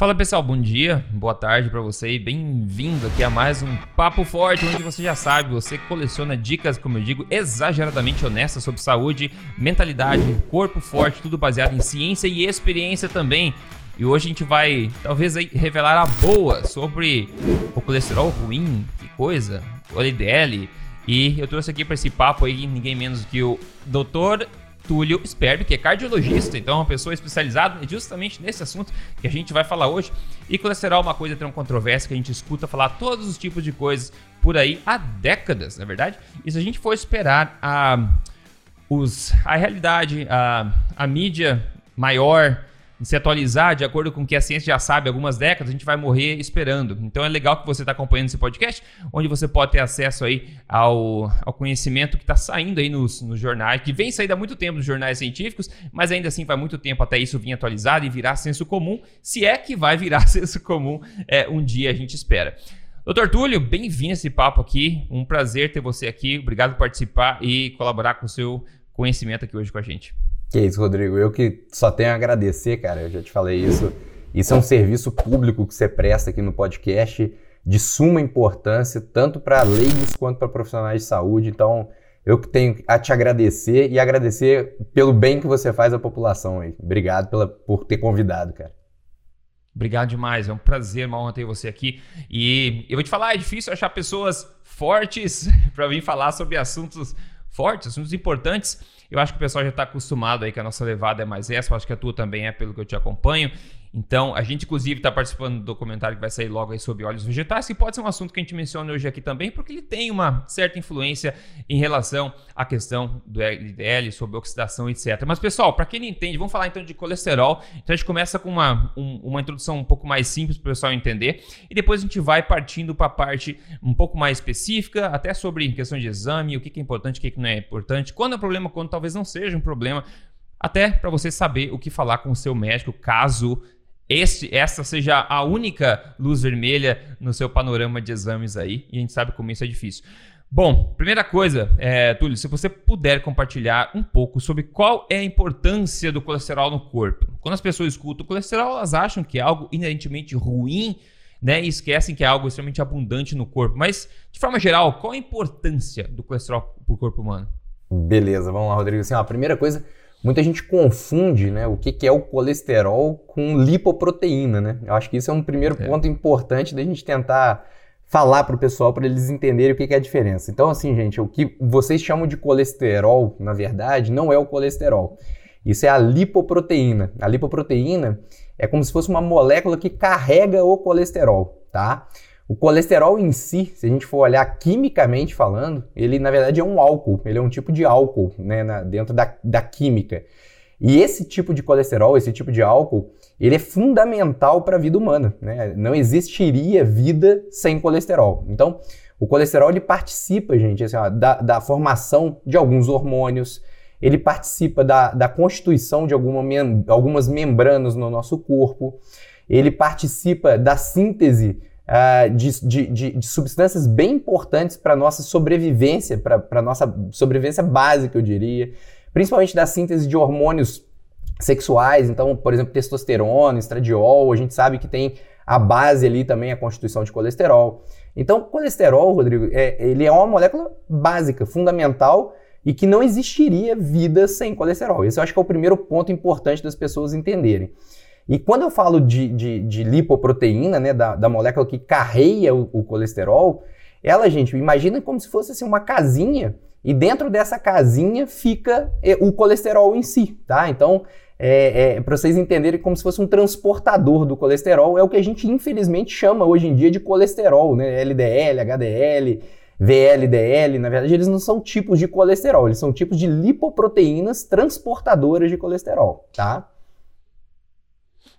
Fala pessoal, bom dia, boa tarde para você e bem-vindo aqui a mais um Papo Forte, onde você já sabe, você coleciona dicas, como eu digo, exageradamente honestas sobre saúde, mentalidade, corpo forte, tudo baseado em ciência e experiência também. E hoje a gente vai talvez revelar a boa sobre o colesterol ruim, que coisa, o LDL. E eu trouxe aqui para esse papo aí ninguém menos que o Dr. Túlio Sperbi, que é cardiologista, então é uma pessoa especializada justamente nesse assunto que a gente vai falar hoje. E colesterol é uma coisa tão controversa que a gente escuta falar todos os tipos de coisas por aí há décadas, na é verdade. E se a gente for esperar a, os, a realidade, a, a mídia maior se atualizar de acordo com o que a ciência já sabe há algumas décadas, a gente vai morrer esperando. Então é legal que você está acompanhando esse podcast, onde você pode ter acesso aí ao, ao conhecimento que está saindo aí nos, nos jornais, que vem saindo há muito tempo nos jornais científicos, mas ainda assim vai muito tempo até isso vir atualizado e virar senso comum, se é que vai virar senso comum é, um dia a gente espera. Doutor Túlio, bem-vindo a esse papo aqui. Um prazer ter você aqui. Obrigado por participar e colaborar com o seu conhecimento aqui hoje com a gente. Que isso, Rodrigo. Eu que só tenho a agradecer, cara. Eu já te falei isso. Isso é um serviço público que você presta aqui no podcast de suma importância, tanto para leigos quanto para profissionais de saúde. Então, eu que tenho a te agradecer e agradecer pelo bem que você faz à população aí. Obrigado pela, por ter convidado, cara. Obrigado demais, é um prazer, uma honra ter você aqui. E eu vou te falar, é difícil achar pessoas fortes para vir falar sobre assuntos fortes, assuntos importantes. Eu acho que o pessoal já está acostumado aí que a nossa levada é mais essa, eu acho que a tua também é, pelo que eu te acompanho. Então, a gente, inclusive, está participando do documentário que vai sair logo aí sobre óleos vegetais, que pode ser um assunto que a gente menciona hoje aqui também, porque ele tem uma certa influência em relação à questão do LDL, sobre oxidação, etc. Mas, pessoal, para quem não entende, vamos falar então de colesterol. Então, a gente começa com uma, um, uma introdução um pouco mais simples para o pessoal entender, e depois a gente vai partindo para a parte um pouco mais específica, até sobre questão de exame, o que é importante, o que não é importante, quando é um problema, quando talvez não seja um problema, até para você saber o que falar com o seu médico caso este, essa seja a única luz vermelha no seu panorama de exames aí, e a gente sabe como isso é difícil. Bom, primeira coisa, é, Túlio, se você puder compartilhar um pouco sobre qual é a importância do colesterol no corpo. Quando as pessoas escutam o colesterol, elas acham que é algo inerentemente ruim, né? E esquecem que é algo extremamente abundante no corpo. Mas, de forma geral, qual a importância do colesterol para o corpo humano? Beleza, vamos lá, Rodrigo. Assim, ó, a primeira coisa Muita gente confunde né, o que, que é o colesterol com lipoproteína. Né? Eu acho que isso é um primeiro é. ponto importante da gente tentar falar para o pessoal para eles entenderem o que, que é a diferença. Então, assim, gente, o que vocês chamam de colesterol, na verdade, não é o colesterol. Isso é a lipoproteína. A lipoproteína é como se fosse uma molécula que carrega o colesterol, tá? O colesterol em si, se a gente for olhar quimicamente falando, ele na verdade é um álcool, ele é um tipo de álcool né, na, dentro da, da química. E esse tipo de colesterol, esse tipo de álcool, ele é fundamental para a vida humana. Né? Não existiria vida sem colesterol. Então, o colesterol ele participa, gente, assim, ó, da, da, formação de alguns hormônios, ele participa da, da constituição de alguma mem algumas membranas no nosso corpo, ele participa da síntese uh, de, de, de, de, substâncias bem importantes para a nossa sobrevivência, para a nossa sobrevivência básica, eu diria, principalmente da síntese de hormônios sexuais, então, por exemplo, testosterona, estradiol, a gente sabe que tem a base ali também a constituição de colesterol. Então, colesterol, Rodrigo, é, ele é uma molécula básica, fundamental e que não existiria vida sem colesterol. Esse eu acho que é o primeiro ponto importante das pessoas entenderem. E quando eu falo de, de, de lipoproteína, né, da, da, molécula que carreia o, o, colesterol, ela, gente, imagina como se fosse assim, uma casinha e dentro dessa casinha fica é, o colesterol em si, tá? Então, é, é para vocês entenderem como se fosse um transportador do colesterol, é o que a gente infelizmente chama hoje em dia de colesterol, né? LDL, HDL, VLDL, na verdade, eles não são tipos de colesterol, eles são tipos de lipoproteínas transportadoras de colesterol, tá?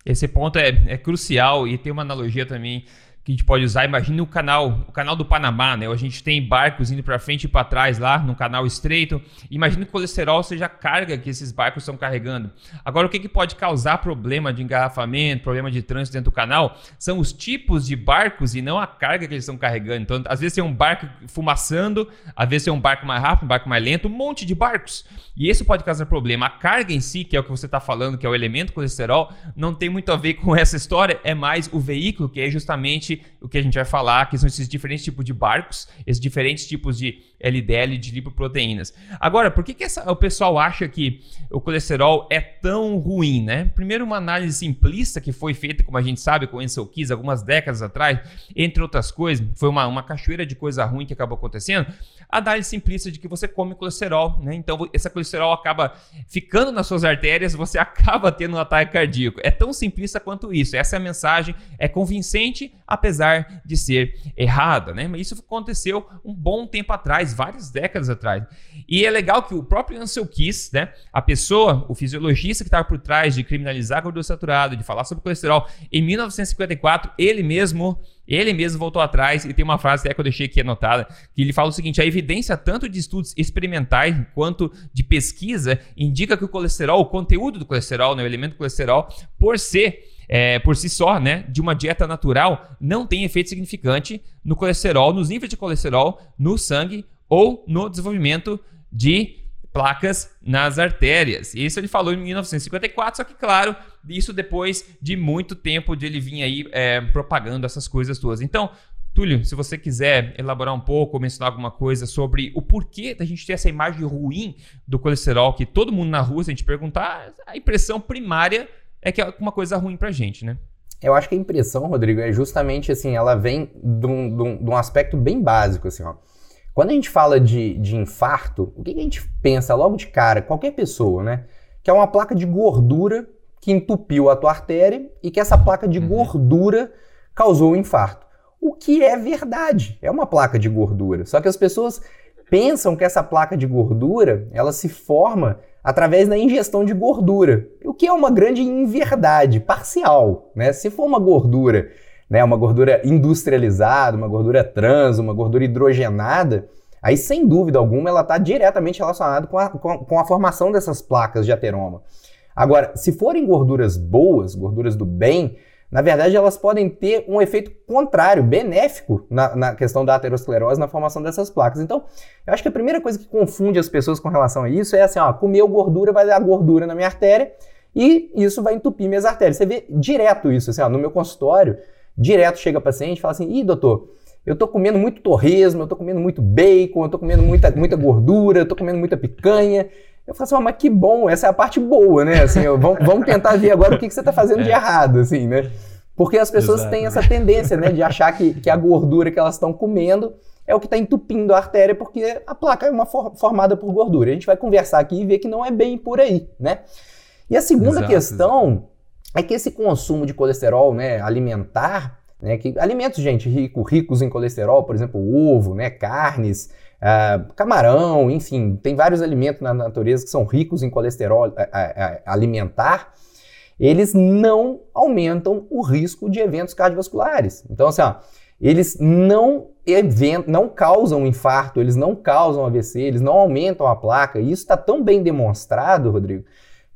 Esse ponto é, é crucial e tem uma analogia também que a gente pode usar. Imagine o canal, o canal do Panamá, né? A gente tem barcos indo para frente e para trás lá no canal estreito. Imagine que o colesterol seja a carga que esses barcos estão carregando. Agora, o que, que pode causar problema de engarrafamento, problema de trânsito dentro do canal? São os tipos de barcos e não a carga que eles estão carregando. Então, às vezes tem um barco fumaçando, às vezes tem um barco mais rápido, um barco mais lento, um monte de barcos. E isso pode causar problema. A carga em si, que é o que você está falando, que é o elemento colesterol, não tem muito a ver com essa história, é mais o veículo, que é justamente o que a gente vai falar, que são esses diferentes tipos de barcos, esses diferentes tipos de LDL, de lipoproteínas. Agora, por que, que essa, o pessoal acha que o colesterol é tão ruim, né? Primeiro, uma análise simplista que foi feita, como a gente sabe, com Ansel Keys algumas décadas atrás, entre outras coisas, foi uma, uma cachoeira de coisa ruim que acabou acontecendo. A análise simplista de que você come colesterol, né? Então, esse colesterol acaba ficando nas suas artérias, você acaba tendo um ataque cardíaco. É tão simplista quanto isso. Essa é a mensagem, é convincente, apesar de ser errada, né? Mas isso aconteceu um bom tempo atrás, várias décadas atrás. E é legal que o próprio Ansel Keys, né? A pessoa, o fisiologista que estava por trás de criminalizar gordura saturada, de falar sobre colesterol, em 1954, ele mesmo ele mesmo voltou atrás e tem uma frase até que eu deixei aqui anotada, que ele fala o seguinte: a evidência tanto de estudos experimentais quanto de pesquisa indica que o colesterol, o conteúdo do colesterol, né, o elemento colesterol, por ser é, por si só, né, de uma dieta natural, não tem efeito significante no colesterol, nos níveis de colesterol no sangue ou no desenvolvimento de placas nas artérias. Isso ele falou em 1954, só que, claro, isso depois de muito tempo de ele vir aí é, propagando essas coisas todas. Então, Túlio, se você quiser elaborar um pouco ou mencionar alguma coisa sobre o porquê da gente ter essa imagem ruim do colesterol, que todo mundo na rua, se a gente perguntar, a impressão primária é que é uma coisa ruim pra gente, né? Eu acho que a impressão, Rodrigo, é justamente assim, ela vem de um, de um, de um aspecto bem básico, assim, ó. Quando a gente fala de, de infarto, o que, a gente pensa logo de cara, qualquer pessoa, né? Que é uma placa de gordura que entupiu a tua artéria e que essa placa de uhum. gordura causou o um infarto. O que é verdade, é uma placa de gordura. Só que as pessoas pensam que essa placa de gordura, ela se forma através da ingestão de gordura, o que é uma grande inverdade parcial, né? Se for uma gordura né, uma gordura industrializada, uma gordura trans, uma gordura hidrogenada, aí sem dúvida alguma ela está diretamente relacionada com a, com, com a formação dessas placas de ateroma. Agora, se forem gorduras boas, gorduras do bem, na verdade elas podem ter um efeito contrário, benéfico na, na, questão da aterosclerose, na formação dessas placas. Então, eu acho que a primeira coisa que confunde as pessoas com relação a isso é assim, ó, comeu gordura vai dar gordura na minha artéria e isso vai entupir minhas artérias. Você vê direto isso, assim, ó, no meu consultório, Direto chega paciente e fala assim: ih, doutor, eu tô comendo muito torresmo, eu tô comendo muito bacon, eu tô comendo muita, muita gordura, eu tô comendo muita picanha. Eu falo assim, oh, mas que bom, essa é a parte boa, né? Assim, eu, vamos, vamos tentar ver agora o que, que você está fazendo é. de errado, assim, né? Porque as pessoas Exato. têm essa tendência, né, de achar que, que a gordura que elas estão comendo é o que está entupindo a artéria, porque a placa é uma for, formada por gordura. A gente vai conversar aqui e ver que não é bem por aí, né? E a segunda Exato. questão é que esse consumo de colesterol né, alimentar, né, que alimentos, gente, rico, ricos em colesterol, por exemplo, ovo, né, carnes, uh, camarão, enfim, tem vários alimentos na natureza que são ricos em colesterol alimentar, eles não aumentam o risco de eventos cardiovasculares. Então, assim, ó, eles não, event, não causam infarto, eles não causam AVC, eles não aumentam a placa, e isso está tão bem demonstrado, Rodrigo,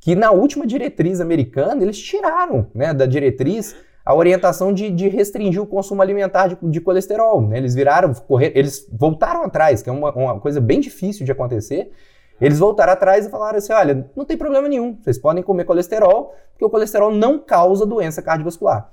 que na última diretriz americana eles tiraram né, da diretriz a orientação de, de, restringir o consumo alimentar de, de colesterol. Né? Eles viraram, correr, eles voltaram atrás, que é uma, uma, coisa bem difícil de acontecer. Eles voltaram atrás e falaram assim: olha, não tem problema nenhum, vocês podem comer colesterol, porque o colesterol não causa doença cardiovascular.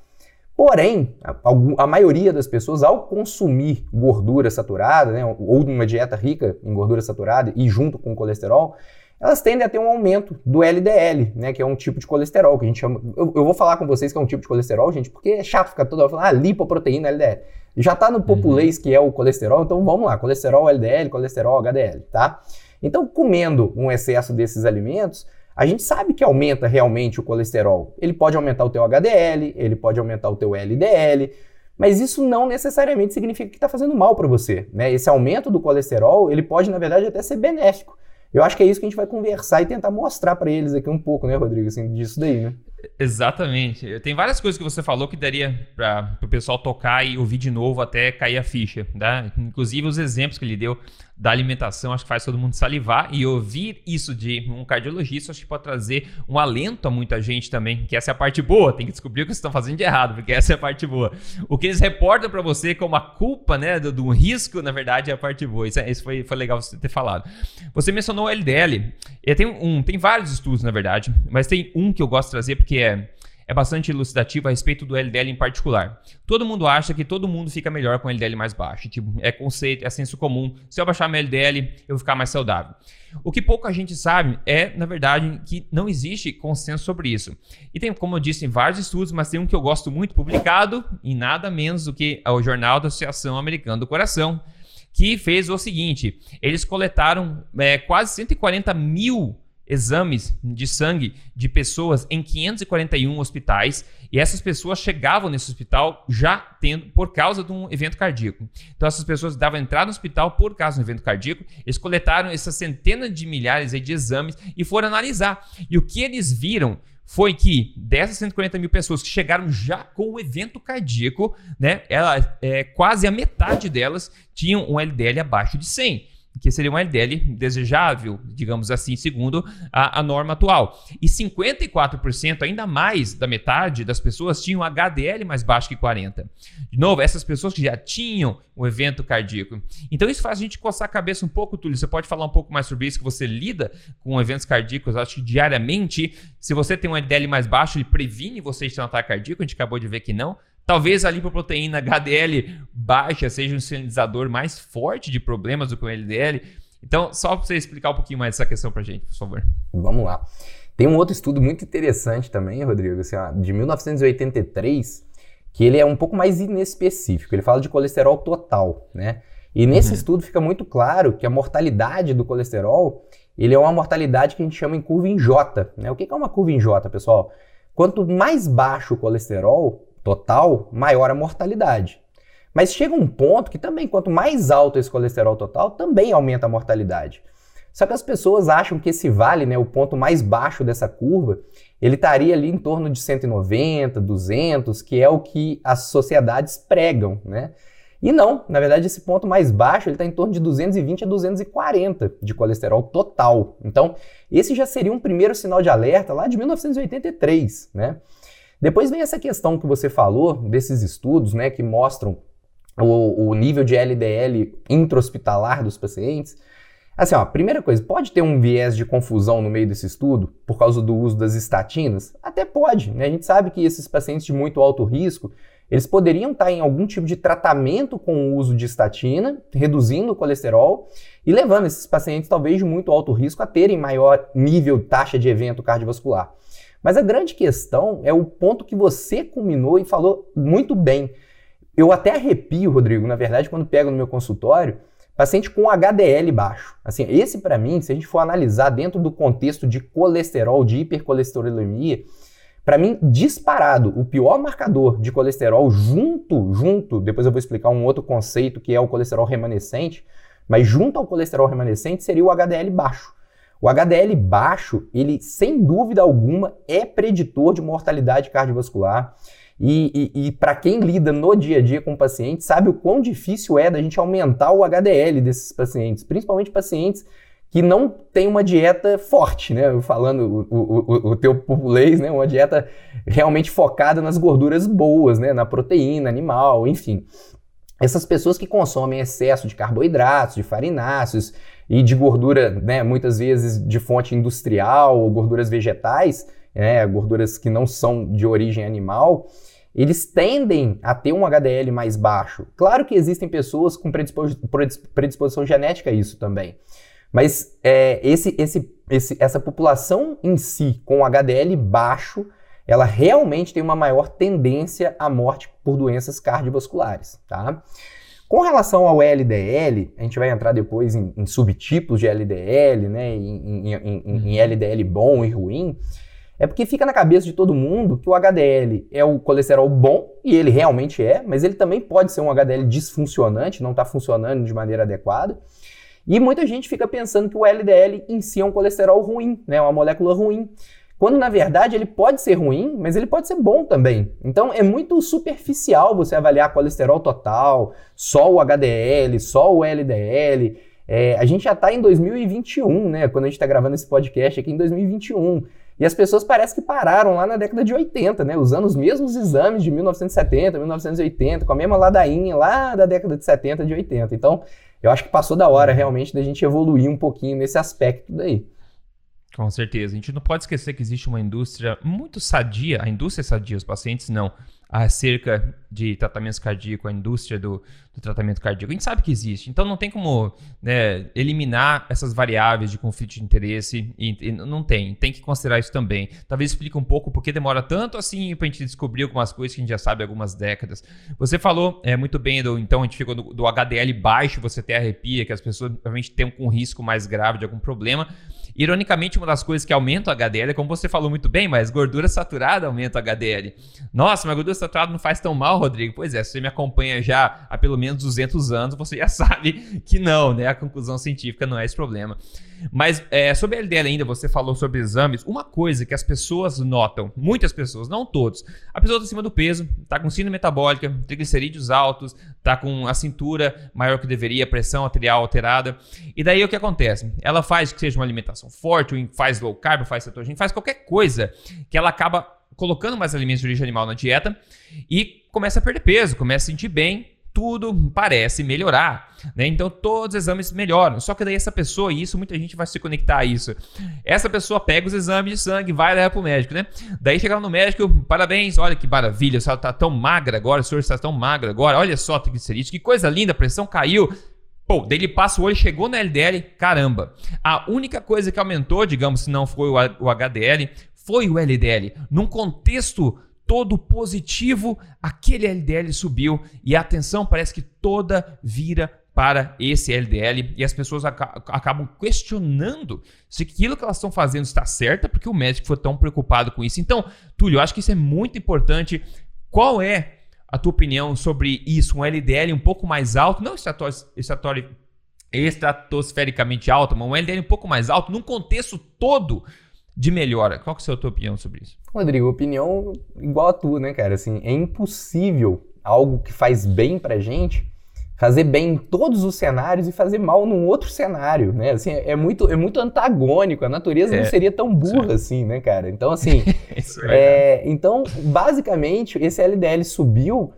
Porém, a, a maioria das pessoas, ao consumir gordura saturada, né, ou uma dieta rica em gordura saturada e junto com colesterol, elas tendem a ter um aumento do LDL, né, que é um tipo de colesterol, que a gente chama... Eu, eu vou falar com vocês que é um tipo de colesterol, gente, porque é chato ficar toda hora falando, ah, lipoproteína, LDL. Já está no uhum. populês, uhum. que é o colesterol, então vamos lá, colesterol LDL, colesterol HDL, tá? Então, comendo um excesso desses alimentos, a gente sabe que aumenta realmente o colesterol. Ele pode aumentar o teu HDL, ele pode aumentar o teu LDL, mas isso não necessariamente significa que está fazendo mal para você. Né? Esse aumento do colesterol, ele pode, na verdade, até ser benéfico. Eu acho que é isso que a gente vai conversar e tentar mostrar para eles aqui um pouco, né, Rodrigo, assim, disso daí, né? Exatamente. Tem várias coisas que você falou que daria para o pessoal tocar e ouvir de novo até cair a ficha. Tá? Inclusive os exemplos que ele deu da alimentação, acho que faz todo mundo salivar. E ouvir isso de um cardiologista, acho que pode trazer um alento a muita gente também, que essa é a parte boa. Tem que descobrir o que vocês estão fazendo de errado, porque essa é a parte boa. O que eles reportam para você como a culpa né, do, do, risco, na verdade, é a parte boa. Isso, é, isso foi, foi legal você ter falado. Você mencionou o LDL. E tem, um, tem vários estudos, na verdade, mas tem um que eu gosto de trazer porque é é bastante elucidativo a respeito do LDL em particular. Todo mundo acha que todo mundo fica melhor com LDL mais baixo. Tipo, é conceito, é senso comum. Se eu baixar meu LDL, eu vou ficar mais saudável. O que pouca gente sabe é, na verdade, que não existe consenso sobre isso. E tem, como eu disse, vários estudos, mas tem um que eu gosto muito, publicado em nada menos do que o Jornal da Associação Americana do Coração, que fez o seguinte: eles coletaram é, quase 140 mil exames de sangue de pessoas em 541 hospitais e essas pessoas chegavam nesse hospital já tendo por causa de um evento cardíaco. Então essas pessoas davam entrada no hospital por causa de um evento cardíaco, eles coletaram essas centenas de milhares de exames e foram analisar. E o que eles viram foi que dessas 140 mil pessoas que chegaram já com o evento cardíaco, né, ela, é, quase a metade delas tinham um LDL abaixo de 100 que seria um LDL desejável, digamos assim, segundo a, a norma atual. E 54%, ainda mais da metade das pessoas, tinham HDL mais baixo que 40. De novo, essas pessoas que já tinham o evento cardíaco. Então isso faz a gente coçar a cabeça um pouco, Túlio. Você pode falar um pouco mais sobre isso, que você lida com eventos cardíacos, acho que diariamente. Se você tem um LDL mais baixo, ele previne você de ter um ataque cardíaco, a gente acabou de ver que não. Talvez a lipoproteína HDL baixa seja um sinalizador mais forte de problemas do que o LDL. Então, só para você explicar um pouquinho mais essa questão para gente, por favor. Vamos lá. Tem um outro estudo muito interessante também, Rodrigo, assim, ó, de 1983, que ele é um pouco mais inespecífico. Ele fala de colesterol total, né? E nesse uhum. estudo fica muito claro que a mortalidade do colesterol, ele é uma mortalidade que a gente chama em curva em J. Né? O que é uma curva em J, pessoal? Quanto mais baixo o colesterol, total, maior a mortalidade. Mas chega um ponto que também, quanto mais alto esse colesterol total, também aumenta a mortalidade. Só que as pessoas acham que esse vale, né, o ponto mais baixo dessa curva, ele estaria ali em torno de 190, 200, que é o que as sociedades pregam, né? E não, na verdade esse ponto mais baixo ele está em torno de 220 a 240 de colesterol total. Então esse já seria um primeiro sinal de alerta lá de 1983, né? Depois vem essa questão que você falou, desses estudos, né, que mostram o, o nível de LDL intra-hospitalar dos pacientes. Assim, ó, primeira coisa, pode ter um viés de confusão no meio desse estudo por causa do uso das estatinas? Até pode, né? A gente sabe que esses pacientes de muito alto risco, eles poderiam estar em algum tipo de tratamento com o uso de estatina, reduzindo o colesterol e levando esses pacientes, talvez de muito alto risco, a terem maior nível, taxa de evento cardiovascular. Mas a grande questão é o ponto que você culminou e falou muito bem. Eu até arrepio, Rodrigo, na verdade, quando pego no meu consultório, paciente com HDL baixo. Assim, esse para mim, se a gente for analisar dentro do contexto de colesterol, de hipercolesterolemia, para mim, disparado, o pior marcador de colesterol junto, junto, depois eu vou explicar um outro conceito que é o colesterol remanescente, mas junto ao colesterol remanescente seria o HDL baixo. O HDL baixo, ele sem dúvida alguma é preditor de mortalidade cardiovascular. E, e, e para quem lida no dia a dia com pacientes, sabe o quão difícil é da gente aumentar o HDL desses pacientes, principalmente pacientes que não têm uma dieta forte, né? Falando o, o, o teu populês, né? Uma dieta realmente focada nas gorduras boas, né? Na proteína animal, enfim. Essas pessoas que consomem excesso de carboidratos, de farináceos, e de gordura, né, muitas vezes de fonte industrial ou gorduras vegetais, né, gorduras que não são de origem animal, eles tendem a ter um HDL mais baixo. Claro que existem pessoas com predisposição genética a isso também. Mas é, esse, esse, esse, essa população em si, com HDL baixo, ela realmente tem uma maior tendência à morte por doenças cardiovasculares, tá? Com relação ao LDL, a gente vai entrar depois em, em subtipos de LDL, né, em, em, em, LDL bom e ruim, é porque fica na cabeça de todo mundo que o HDL é o colesterol bom, e ele realmente é, mas ele também pode ser um HDL disfuncionante, não está funcionando de maneira adequada. E muita gente fica pensando que o LDL em si é um colesterol ruim, né, uma molécula ruim. Quando na verdade ele pode ser ruim, mas ele pode ser bom também. Então é muito superficial você avaliar colesterol total, só o HDL, só o LDL. É, a gente já está em 2021, né? Quando a gente está gravando esse podcast aqui em 2021. E as pessoas parecem que pararam lá na década de 80, né? Usando os mesmos exames de 1970, 1980, com a mesma ladainha lá da década de 70, de 80. Então, eu acho que passou da hora realmente da gente evoluir um pouquinho nesse aspecto daí. Com certeza. A gente não pode esquecer que existe uma indústria muito sadia, a indústria é sadia, os pacientes não, acerca de tratamentos cardíacos, a indústria do, do, tratamento cardíaco. A gente sabe que existe, então não tem como né, eliminar essas variáveis de conflito de interesse, e, e, não tem, tem que considerar isso também. Talvez explique um pouco por que demora tanto assim para a gente descobrir algumas coisas que a gente já sabe há algumas décadas. Você falou é, muito bem, do, então a gente ficou do, do HDL baixo, você tem arrepia, que as pessoas realmente têm um risco mais grave de algum problema. Ironicamente, uma das coisas que aumenta o HDL, como você falou muito bem, mas gordura saturada aumenta o HDL. Nossa, mas gordura saturada não faz tão mal, Rodrigo. Pois é, se você me acompanha já há pelo menos 200 anos, você já sabe que não, né? A conclusão científica não é esse problema. Mas é, sobre a LDL ainda, você falou sobre exames. Uma coisa que as pessoas notam, muitas pessoas, não todos, a pessoa está acima do peso, está com síndrome metabólica, triglicerídeos altos, está com a cintura maior que deveria, pressão arterial alterada. E daí o que acontece? Ela faz que seja uma alimentação forte, faz low carb, faz cetogênico, faz qualquer coisa que ela acaba colocando mais alimentos de origem animal na dieta e começa a perder peso, começa a sentir bem, tudo parece melhorar, né? Então todos os exames melhoram. Só que daí essa pessoa, e isso muita gente vai se conectar a isso. Essa pessoa pega os exames de sangue, vai levar pro médico, né? Daí chega no médico, parabéns, olha que maravilha, a senhora tá tão magra agora, o senhor está tão magra agora, olha só triglicerídeos, que coisa linda, a pressão caiu. Pô, daí ele passa o olho, chegou na LDL, caramba. A única coisa que aumentou, digamos, se não foi o HDL, foi o LDL. Num contexto todo positivo, aquele LDL subiu e a atenção parece que toda vira para esse LDL e as pessoas acabam questionando se aquilo que elas estão fazendo está certo, porque o médico foi tão preocupado com isso. Então, Túlio, eu acho que isso é muito importante. Qual é a tua opinião sobre isso? Um LDL um pouco mais alto, não estratosfericamente alto, mas um LDL um pouco mais alto, num contexto todo de melhora. Qual que é a tua opinião sobre isso? Rodrigo, opinião igual a tua, né, cara? Assim, é impossível algo que faz bem pra gente fazer bem em todos os cenários e fazer mal num outro cenário, né? Assim, é muito, é muito antagônico. A natureza é, não seria tão burra assim, né, cara? Então, assim, é, é então, basicamente, esse LDL subiu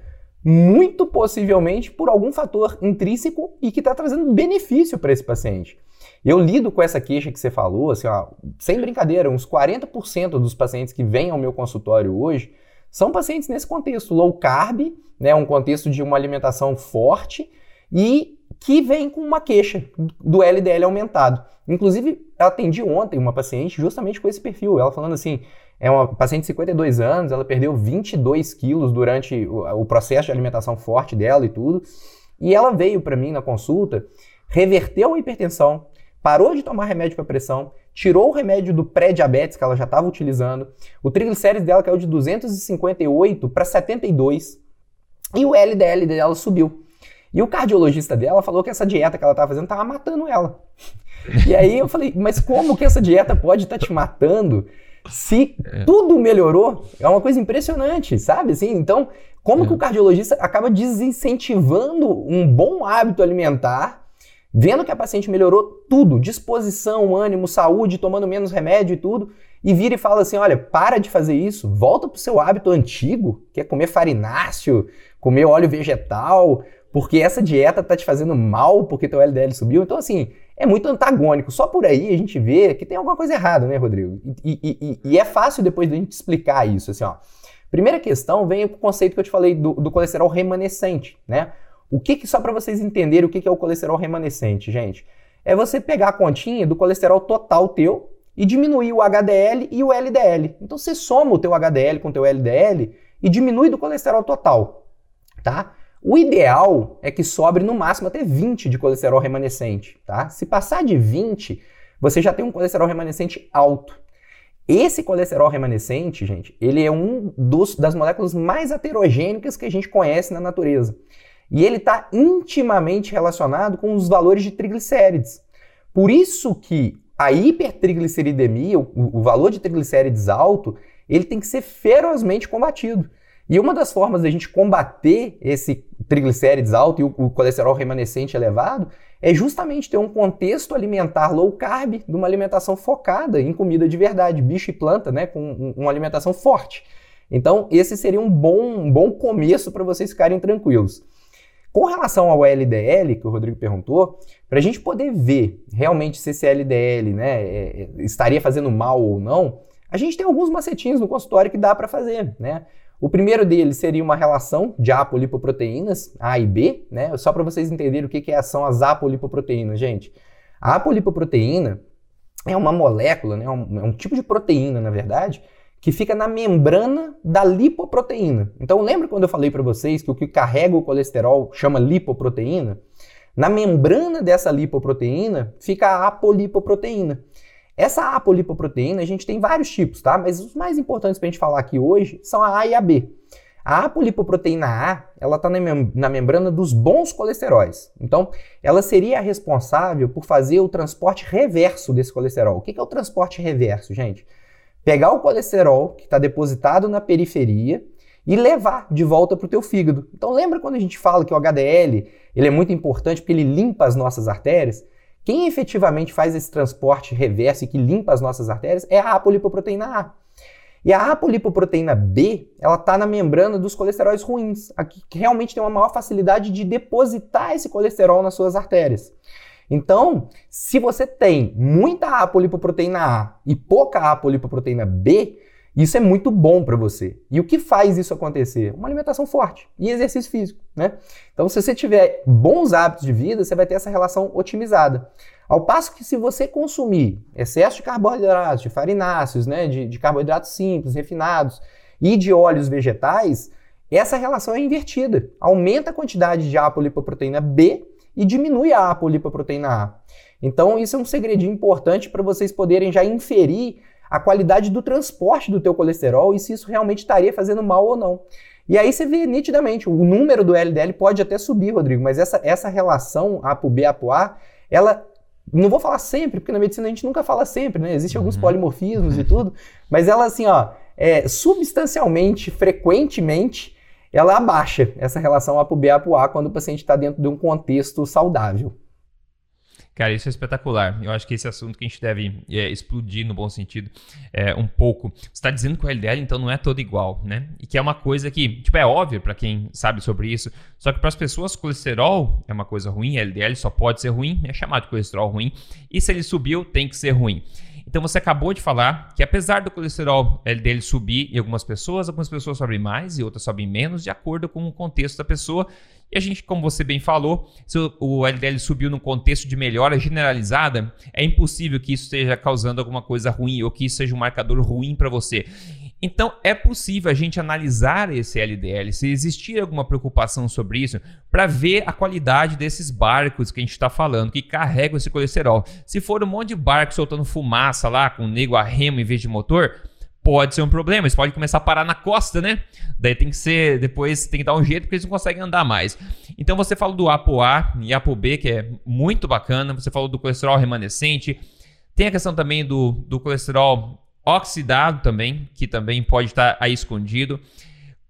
muito possivelmente por algum fator intrínseco e que está trazendo benefício para esse paciente. Eu lido com essa queixa que você falou, assim, ó, sem brincadeira, uns 40% dos pacientes que vêm ao meu consultório hoje são pacientes nesse contexto low carb, né, um contexto de uma alimentação forte e que vem com uma queixa do LDL aumentado. Inclusive, eu atendi ontem uma paciente justamente com esse perfil, ela falando assim, é uma paciente de 52 anos, ela perdeu 22 quilos durante o, o processo de alimentação forte dela e tudo, e ela veio para mim na consulta, reverteu a hipertensão, parou de tomar remédio para pressão, tirou o remédio do pré-diabetes que ela já estava utilizando, o triglicérides dela caiu de 258 para 72 e o LDL dela subiu. E o cardiologista dela falou que essa dieta que ela estava fazendo estava matando ela. E aí eu falei, mas como que essa dieta pode estar tá te matando se é. tudo melhorou? É uma coisa impressionante, sabe? Assim, então, como é. que o cardiologista acaba desincentivando um bom hábito alimentar Vendo que a paciente melhorou tudo, disposição, ânimo, saúde, tomando menos remédio e tudo, e vira e fala assim: olha, para de fazer isso, volta para o seu hábito antigo, que é comer farináceo, comer óleo vegetal, porque essa dieta tá te fazendo mal porque teu LDL subiu. Então, assim, é muito antagônico. Só por aí a gente vê que tem alguma coisa errada, né, Rodrigo? E, e, e, e é fácil depois da gente explicar isso, assim, ó. Primeira questão vem o conceito que eu te falei do, do colesterol remanescente, né? O que, que só para vocês entenderem o que, que é o colesterol remanescente, gente? É você pegar a continha do colesterol total teu e diminuir o HDL e o LDL. Então você soma o teu HDL com o teu LDL e diminui do colesterol total, tá? O ideal é que sobre no máximo até 20 de colesterol remanescente, tá? Se passar de 20, você já tem um colesterol remanescente alto. Esse colesterol remanescente, gente, ele é um dos, das moléculas mais heterogênicas que a gente conhece na natureza. E ele está intimamente relacionado com os valores de triglicérides. Por isso que a hipertrigliceridemia, o, o valor de triglicérides alto, ele tem que ser ferozmente combatido. E uma das formas da gente combater esse triglicérides alto e o, o, colesterol remanescente elevado é justamente ter um contexto alimentar low carb, de uma alimentação focada em comida de verdade, bicho e planta, né, com uma alimentação forte. Então, esse seria um bom, um bom começo para vocês ficarem tranquilos. Com relação ao LDL, que o Rodrigo perguntou, para a gente poder ver realmente se esse LDL né, é, é, estaria fazendo mal ou não, a gente tem alguns macetinhos no consultório que dá para fazer. Né? O primeiro deles seria uma relação de apolipoproteínas, A e B, né? só para vocês entenderem o que, que são as apolipoproteínas, gente. A apolipoproteína é uma molécula, né? é um, é um tipo de proteína, na verdade, que fica na membrana da lipoproteína. Então lembra quando eu falei para vocês que o que carrega o colesterol chama lipoproteína? Na membrana dessa lipoproteína fica a apolipoproteína. Essa apolipoproteína a gente tem vários tipos, tá? Mas os mais importantes para a gente falar aqui hoje são a A e a B. A apolipoproteína A, ela está na, mem na membrana dos bons colesteróis. Então, ela seria a responsável por fazer o transporte reverso desse colesterol. O que é o transporte reverso, gente? Pegar o colesterol que está depositado na periferia e levar de volta para o teu fígado. Então lembra quando a gente fala que o HDL ele é muito importante porque ele limpa as nossas artérias? Quem efetivamente faz esse transporte reverso e que limpa as nossas artérias é a apolipoproteína A. E a apolipoproteína B, ela está na membrana dos colesteróis ruins, aqui que realmente tem uma maior facilidade de depositar esse colesterol nas suas artérias. Então, se você tem muita apolipoproteína A e pouca apolipoproteína B, isso é muito bom para você. E o que faz isso acontecer? Uma alimentação forte e exercício físico, né? Então, se você tiver bons hábitos de vida, você vai ter essa relação otimizada. Ao passo que se você consumir excesso de carboidratos, de farináceos, né, de, de carboidratos simples, refinados e de óleos vegetais, essa relação é invertida. Aumenta a quantidade de apolipoproteína B e diminui a apolipoproteína A. Então, isso é um segredinho importante para vocês poderem já inferir a qualidade do transporte do teu colesterol e se isso realmente estaria fazendo mal ou não. E aí você vê nitidamente, o número do LDL pode até subir, Rodrigo, mas essa, essa relação ApoB, ApoA, ela não vou falar sempre, porque na medicina a gente nunca fala sempre, né? Existem alguns uhum. polimorfismos e tudo, mas ela assim, ó, é, substancialmente, frequentemente, ela abaixa essa relação A para o B, A para o A quando o paciente está dentro de um contexto saudável. Cara, isso é espetacular. Eu acho que esse assunto que a gente deve é, explodir no bom sentido é, um pouco. Você está dizendo que o LDL então não é todo igual, né? E que é uma coisa que, tipo, é óbvio para quem sabe sobre isso. Só que para as pessoas, colesterol é uma coisa ruim, LDL só pode ser ruim, é chamado de colesterol ruim. E se ele subiu, tem que ser ruim. Então você acabou de falar que apesar do colesterol dele subir em algumas pessoas, algumas pessoas sobem mais e outras sobem menos, de acordo com o contexto da pessoa. E a gente, como você bem falou, se o LDL subiu num contexto de melhora generalizada, é impossível que isso esteja causando alguma coisa ruim ou que isso seja um marcador ruim para você. Então, é possível a gente analisar esse LDL, se existir alguma preocupação sobre isso, para ver a qualidade desses barcos que a gente está falando, que carregam esse colesterol. Se for um monte de barco soltando fumaça lá, com nego a remo em vez de motor, pode ser um problema. Eles podem começar a parar na costa, né? Daí tem que ser, depois tem que dar um jeito porque eles não conseguem andar mais. Então você falou do ApoA e ApoB, que é muito bacana. Você falou do colesterol remanescente. Tem a questão também do, do colesterol oxidado também, que também pode estar aí escondido.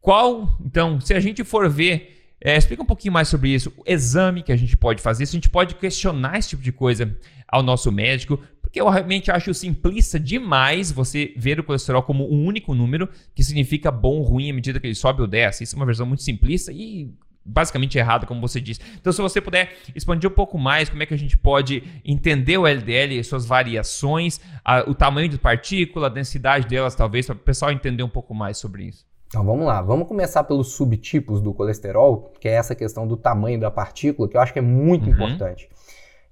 Qual, então, se a gente for ver, é, explica um pouquinho mais sobre isso, o exame que a gente pode fazer, se a gente pode questionar esse tipo de coisa ao nosso médico, porque eu realmente acho simplista demais você ver o colesterol como um único número, que significa bom ou ruim à medida que ele sobe ou desce. Isso é uma versão muito simplista e basicamente errada, como você disse. Então, se você puder expandir um pouco mais, como é que a gente pode entender o LDL e suas variações, a, o tamanho de partícula, a densidade delas, talvez, para o pessoal entender um pouco mais sobre isso. Então vamos lá, vamos começar pelos subtipos do colesterol, que é essa questão do tamanho da partícula, que eu acho que é muito uhum. importante.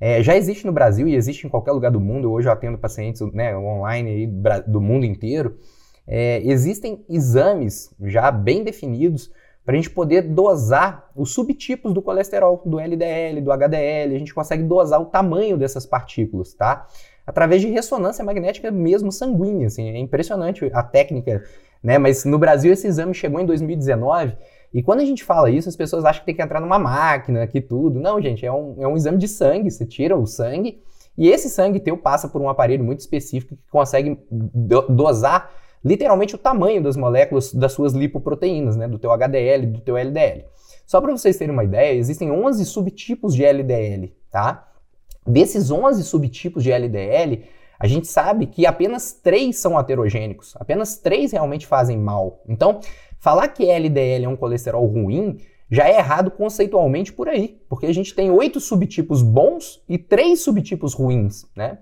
É, já existe no Brasil e existe em qualquer lugar do mundo, hoje eu atendo pacientes né, online do mundo inteiro. É, existem exames já bem definidos para a gente poder dosar os subtipos do colesterol, do LDL, do HDL, a gente consegue dosar o tamanho dessas partículas, tá? Através de ressonância magnética mesmo sanguínea, assim, é impressionante a técnica, né? Mas no Brasil esse exame chegou em 2019 e quando a gente fala isso, as pessoas acham que tem que entrar numa máquina, que tudo. Não, gente, é um, é um exame de sangue, você tira o sangue E esse sangue teu passa por um aparelho muito específico que consegue do dosar literalmente o tamanho das moléculas das suas lipoproteínas, né, do teu HDL, do teu LDL. Só para vocês terem uma ideia, existem 11 subtipos de LDL, tá? Desses 11 subtipos de LDL, a gente sabe que apenas 3 são aterogênicos, apenas 3 realmente fazem mal. Então, falar que LDL é um colesterol ruim já é errado conceitualmente por aí, porque a gente tem oito subtipos bons e três subtipos ruins, né?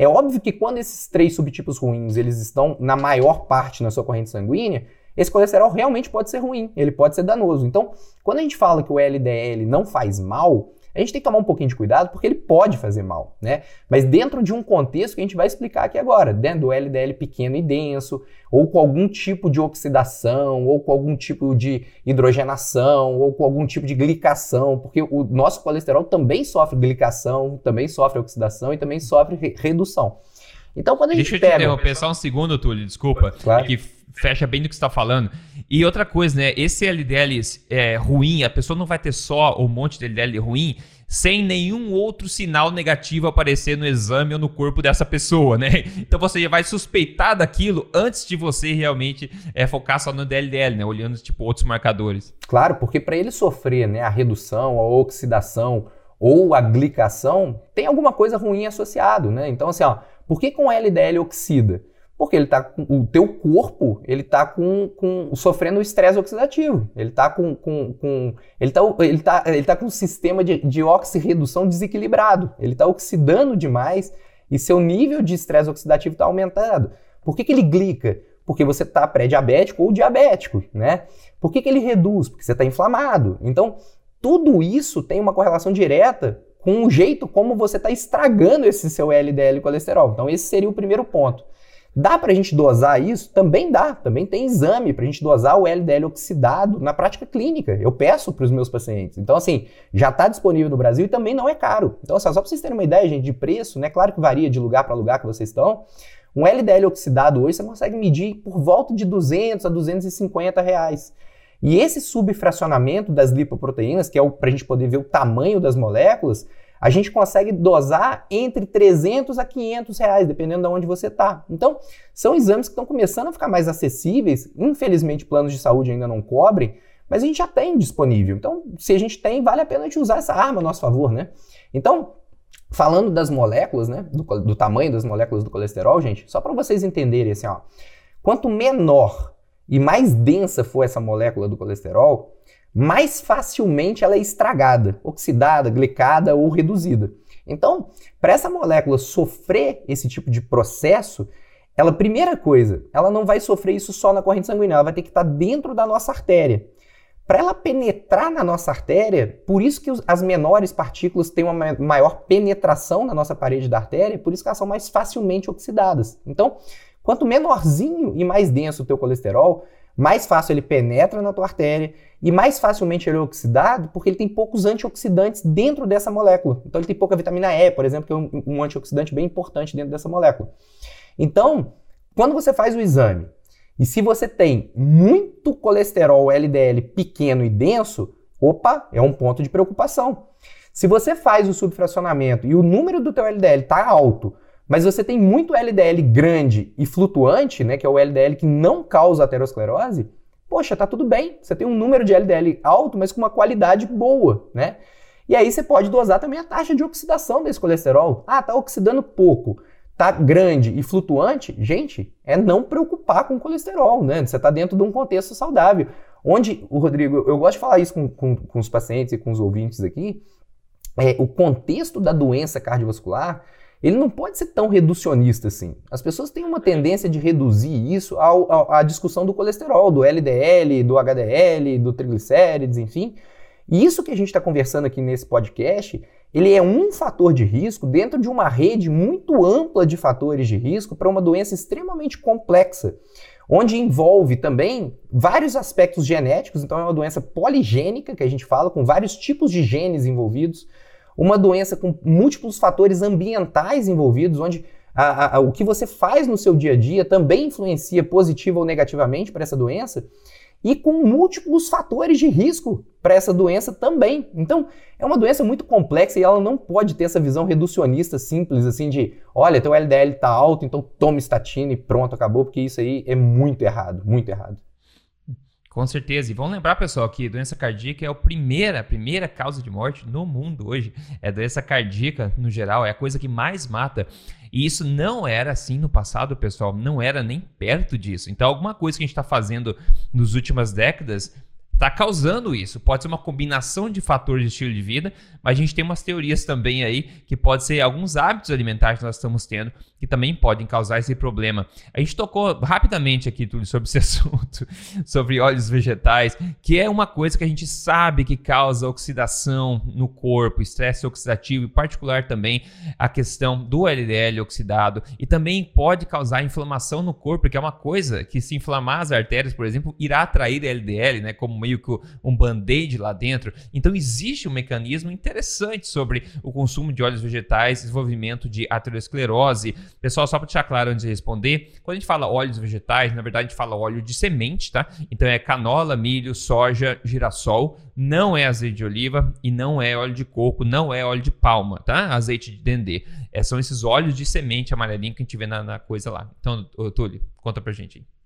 É óbvio que quando esses três subtipos ruins eles estão na maior parte na sua corrente sanguínea, esse colesterol realmente pode ser ruim, ele pode ser danoso. Então, quando a gente fala que o LDL não faz mal, a gente tem que tomar um pouquinho de cuidado porque ele pode fazer mal, né? Mas dentro de um contexto que a gente vai explicar aqui agora, dentro do LDL pequeno e denso, ou com algum tipo de oxidação, ou com algum tipo de hidrogenação, ou com algum tipo de glicação, porque o nosso colesterol também sofre glicação, também sofre oxidação e também sofre re redução. Então, quando a gente Deixa pega... eu te interromper só um segundo, Túlio, desculpa. Claro. Que fecha bem do que você está falando. E outra coisa, né? Esse LDL é, ruim, a pessoa não vai ter só um monte de LDL ruim sem nenhum outro sinal negativo aparecer no exame ou no corpo dessa pessoa, né? Então você já vai suspeitar daquilo antes de você realmente é, focar só no DLDL, né? Olhando tipo outros marcadores. Claro, porque para ele sofrer, né, a redução, a oxidação ou a glicação, tem alguma coisa ruim associado, né? Então assim, ó, por que com LDL oxida? Porque ele tá o teu corpo, ele tá com, com sofrendo estresse oxidativo. Ele tá com, com, com ele tá, ele tá, ele tá com um sistema de, de oxirredução desequilibrado. Ele tá oxidando demais e seu nível de estresse oxidativo está aumentando. Por que, que ele glica? Porque você está pré-diabético ou diabético, né? Por que, que ele reduz? Porque você está inflamado. Então, tudo isso tem uma correlação direta com o jeito como você está estragando esse seu LDL colesterol. Então, esse seria o primeiro ponto. Dá para a gente dosar isso? Também dá. Também tem exame para a gente dosar o LDL oxidado na prática clínica. Eu peço para os meus pacientes. Então, assim, já está disponível no Brasil e também não é caro. Então, assim, só para vocês terem uma ideia, gente, de preço, né? Claro que varia de lugar para lugar que vocês estão. Um LDL oxidado hoje você consegue medir por volta de 200 a 250 reais. E esse subfracionamento das lipoproteínas, que é para a gente poder ver o tamanho das moléculas, a gente consegue dosar entre 300 a 500 reais, dependendo de onde você está. Então, são exames que estão começando a ficar mais acessíveis. Infelizmente, planos de saúde ainda não cobrem, mas a gente já tem disponível. Então, se a gente tem, vale a pena a gente usar essa arma a nosso favor, né? Então, falando das moléculas, né, do, do tamanho das moléculas do colesterol, gente, só para vocês entenderem assim, ó, quanto menor e mais densa for essa molécula do colesterol, mais facilmente ela é estragada, oxidada, glicada ou reduzida. Então, para essa molécula sofrer esse tipo de processo, ela, primeira coisa, ela não vai sofrer isso só na corrente sanguínea, ela vai ter que estar tá dentro da nossa artéria. Para ela penetrar na nossa artéria, por isso que as menores partículas têm uma maior penetração na nossa parede da artéria, por isso que elas são mais facilmente oxidadas. Então, quanto menorzinho e mais denso o teu colesterol, mais fácil ele penetra na tua artéria e mais facilmente ele é oxidado porque ele tem poucos antioxidantes dentro dessa molécula. Então ele tem pouca vitamina E, por exemplo, que é um, um antioxidante bem importante dentro dessa molécula. Então, quando você faz o exame e se você tem muito colesterol LDL pequeno e denso, opa, é um ponto de preocupação. Se você faz o subfracionamento e o número do teu LDL está alto, mas você tem muito LDL grande e flutuante, né, que é o LDL que não causa aterosclerose, poxa, tá tudo bem. Você tem um número de LDL alto, mas com uma qualidade boa, né? E aí você pode dosar também a taxa de oxidação desse colesterol. Ah, tá oxidando pouco, tá grande e flutuante. Gente, é não preocupar com o colesterol, né? Você tá dentro de um contexto saudável. Onde, o Rodrigo, eu gosto de falar isso com, com, com os pacientes e com os ouvintes aqui, é, o contexto da doença cardiovascular ele não pode ser tão reducionista assim. As pessoas têm uma tendência de reduzir isso ao, ao, à discussão do colesterol, do LDL, do HDL, do triglicérides, enfim. E isso que a gente está conversando aqui nesse podcast, ele é um fator de risco dentro de uma rede muito ampla de fatores de risco para uma doença extremamente complexa, onde envolve também vários aspectos genéticos, então é uma doença poligênica, que a gente fala, com vários tipos de genes envolvidos, uma doença com múltiplos fatores ambientais envolvidos, onde a, a, o que você faz no seu dia a dia também influencia positiva ou negativamente para essa doença. e com múltiplos fatores de risco para essa doença também. Então, é uma doença muito complexa e ela não pode ter essa visão reducionista simples assim de, olha, teu LDL está alto, então toma estatina e pronto, acabou, porque isso aí é muito errado, muito errado. Com certeza. E vamos lembrar, pessoal, que doença cardíaca é a primeira, a primeira causa de morte no mundo hoje. É doença cardíaca, no geral, é a coisa que mais mata. E isso não era assim no passado, pessoal. Não era nem perto disso. Então, alguma coisa que a gente está fazendo nas últimas décadas está causando isso. Pode ser uma combinação de fatores de estilo de vida, mas a gente tem umas teorias também aí que pode ser alguns hábitos alimentares que nós estamos tendo que também podem causar esse problema. A gente tocou rapidamente aqui, Túlio, sobre esse assunto, sobre óleos vegetais, que é uma coisa que a gente sabe que causa oxidação no corpo, estresse oxidativo, em particular também a questão do LDL oxidado, e também pode causar inflamação no corpo, que é uma coisa que se inflamar as artérias, por exemplo, irá atrair LDL, né, como meio que um band-aid lá dentro. Então existe um mecanismo interessante sobre o consumo de óleos vegetais, desenvolvimento de aterosclerose, Pessoal, só para deixar claro antes de responder, quando a gente fala óleos vegetais, na verdade a gente fala óleo de semente, tá? Então é canola, milho, soja, girassol, não é azeite de oliva e não é óleo de coco, não é óleo de palma, tá? Azeite de dendê. É, são esses óleos de semente amarelinho que a gente vê na, na coisa lá. Então, Túlio, conta pra gente aí.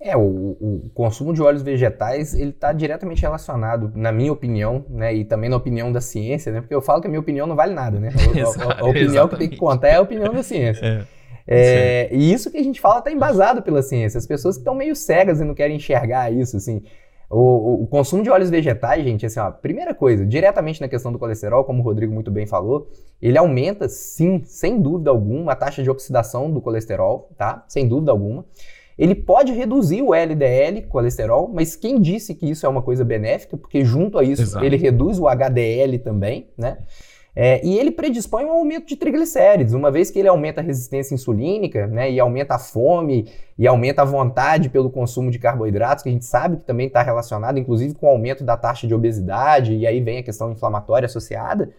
É, o, o, consumo de óleos vegetais, ele está diretamente relacionado, na minha opinião, né, e também na opinião da ciência, né, porque eu falo que a minha opinião não vale nada, né, a, a, a opinião que tem que contar é a opinião da ciência. É. É, e isso que a gente fala está embasado pela ciência. As pessoas que estão meio cegas e não querem enxergar isso, assim. O, o, consumo de óleos vegetais, gente, assim, ó, primeira coisa, diretamente na questão do colesterol, como o Rodrigo muito bem falou, ele aumenta, sim, sem dúvida alguma, a taxa de oxidação do colesterol, tá? Sem dúvida alguma. Ele pode reduzir o LDL, colesterol, mas quem disse que isso é uma coisa benéfica? Porque junto a isso Exato. ele reduz o HDL também, né? É, e ele predispõe um aumento de triglicérides, uma vez que ele aumenta a resistência insulínica, né, e aumenta a fome, e aumenta a vontade pelo consumo de carboidratos, que a gente sabe que também está relacionado, inclusive, com o aumento da taxa de obesidade, e aí vem a questão inflamatória associada.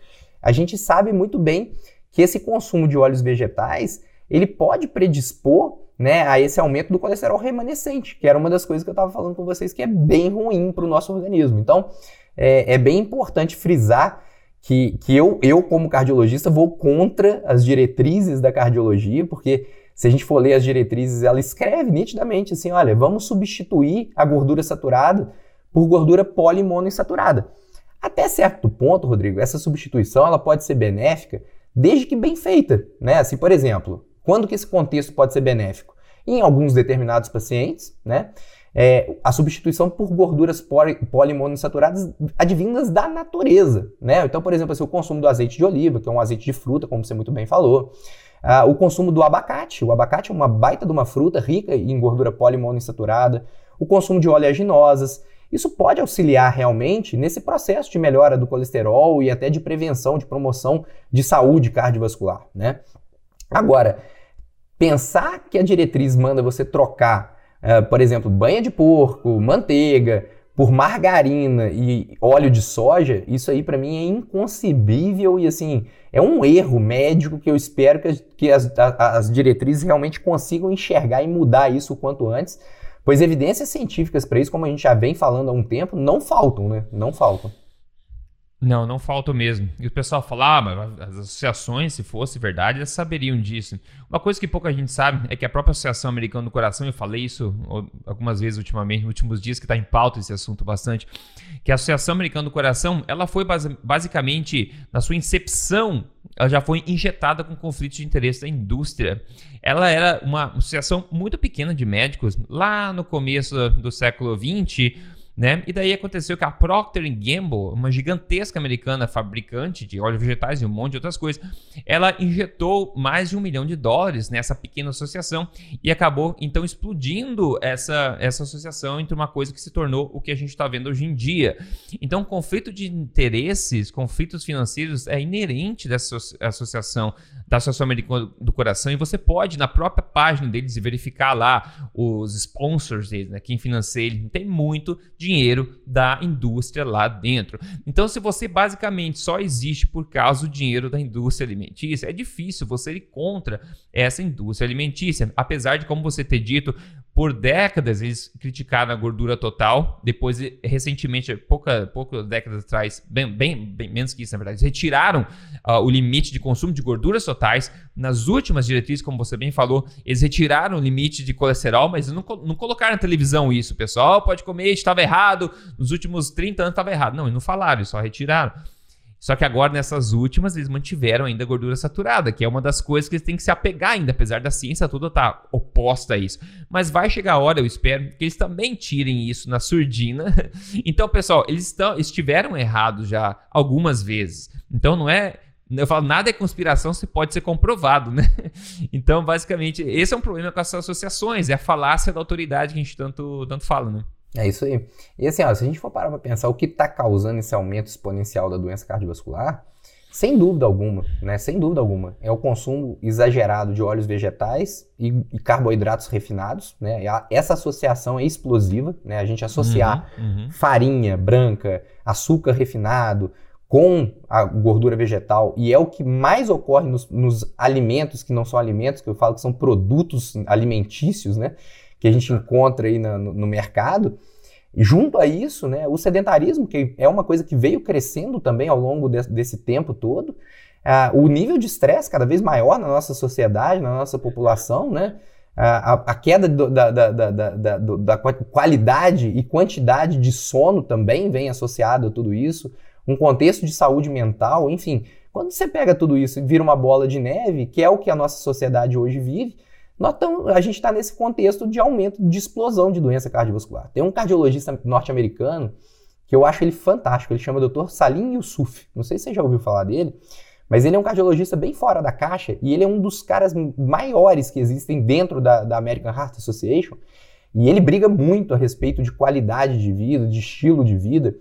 A gente sabe muito bem que esse consumo de óleos vegetais, ele pode predispor né, a esse aumento do colesterol remanescente, que era uma das coisas que eu estava falando com vocês que é bem ruim para o nosso organismo. Então, é, é, bem importante frisar que, que eu, eu, como cardiologista, vou contra as diretrizes da cardiologia, porque se a gente for ler as diretrizes, ela escreve nitidamente assim: olha, vamos substituir a gordura saturada por gordura polimonoinsaturada. Até certo ponto, Rodrigo, essa substituição ela pode ser benéfica desde que bem feita. Né? Assim, por exemplo, quando que esse contexto pode ser benéfico? Em alguns determinados pacientes, né? É, a substituição por gorduras polimonoinsaturadas advindas da natureza, né? Então, por exemplo, assim, o consumo do azeite de oliva, que é um azeite de fruta, como você muito bem falou, ah, o consumo do abacate, o abacate é uma baita de uma fruta rica em gordura polimonoinsaturada, o consumo de oleaginosas, isso pode auxiliar realmente nesse processo de melhora do colesterol e até de prevenção, de promoção de saúde cardiovascular, né? Agora, pensar que a diretriz manda você trocar, uh, por exemplo, banha de porco, manteiga, por margarina e óleo de soja, isso aí para mim é inconcebível e assim, é um erro médico que eu espero que, que as, as diretrizes realmente consigam enxergar e mudar isso o quanto antes, pois evidências científicas para isso, como a gente já vem falando há um tempo, não faltam, né? Não faltam. Não, não falta mesmo. E o pessoal fala, ah, mas as associações, se fosse verdade, elas saberiam disso. Uma coisa que pouca gente sabe é que a própria Associação Americana do Coração, eu falei isso algumas vezes ultimamente, nos últimos dias, que está em pauta esse assunto bastante, que a Associação Americana do Coração, ela foi basicamente, na sua incepção, ela já foi injetada com conflitos de interesse da indústria. Ela era uma associação muito pequena de médicos, lá no começo do século XX, né? E daí aconteceu que a Procter Gamble, uma gigantesca americana fabricante de óleos vegetais e um monte de outras coisas, ela injetou mais de um milhão de dólares nessa pequena associação e acabou então explodindo essa, essa associação entre uma coisa que se tornou o que a gente está vendo hoje em dia. Então, conflito de interesses, conflitos financeiros é inerente dessa associação, da Associação Americana do Coração, e você pode, na própria página deles, verificar lá os sponsors deles, né? quem financia ele, tem muito de dinheiro da indústria lá dentro. Então, se você basicamente só existe por causa do dinheiro da indústria alimentícia, é difícil você ir contra essa indústria alimentícia. Apesar de, como você ter dito, por décadas eles criticaram a gordura total. Depois, recentemente, pouca, poucas décadas atrás, bem, bem, bem menos que isso, na verdade, retiraram uh, o limite de consumo de gorduras totais. Nas últimas diretrizes, como você bem falou, eles retiraram o limite de colesterol, mas não, não colocaram na televisão isso. pessoal pode comer, estava errado. Nos últimos 30 anos estava errado. Não, eles não falaram, eles só retiraram. Só que agora, nessas últimas, eles mantiveram ainda a gordura saturada, que é uma das coisas que eles têm que se apegar ainda, apesar da ciência toda estar tá oposta a isso. Mas vai chegar a hora, eu espero, que eles também tirem isso na surdina. Então, pessoal, eles estão, estiveram errados já algumas vezes. Então, não é. Eu falo, nada é conspiração se pode ser comprovado, né? Então, basicamente, esse é um problema com essas associações, é a falácia da autoridade que a gente tanto, tanto fala, né? É isso aí. E assim, ó, se a gente for parar para pensar o que está causando esse aumento exponencial da doença cardiovascular, sem dúvida alguma, né? Sem dúvida alguma, é o consumo exagerado de óleos vegetais e, e carboidratos refinados, né? Essa associação é explosiva, né? A gente associar uhum, uhum. farinha branca, açúcar refinado com a gordura vegetal e é o que mais ocorre nos, nos alimentos que não são alimentos, que eu falo que são produtos alimentícios, né? Que a gente encontra aí no, no mercado. E junto a isso, né, o sedentarismo, que é uma coisa que veio crescendo também ao longo de, desse tempo todo, uh, o nível de estresse cada vez maior na nossa sociedade, na nossa população, né, a, a, queda do, da, da, da, da, qualidade e quantidade de sono também vem associado a tudo isso, um contexto de saúde mental, enfim. Quando você pega tudo isso e vira uma bola de neve, que é o que a nossa sociedade hoje vive, nós tamo, a gente está nesse contexto de aumento de explosão de doença cardiovascular. Tem um cardiologista norte-americano que eu acho ele fantástico, ele chama Dr. Salim Yusuf. Não sei se você já ouviu falar dele, mas ele é um cardiologista bem fora da caixa e ele é um dos caras maiores que existem dentro da, da American Heart Association. E ele briga muito a respeito de qualidade de vida, de estilo de vida.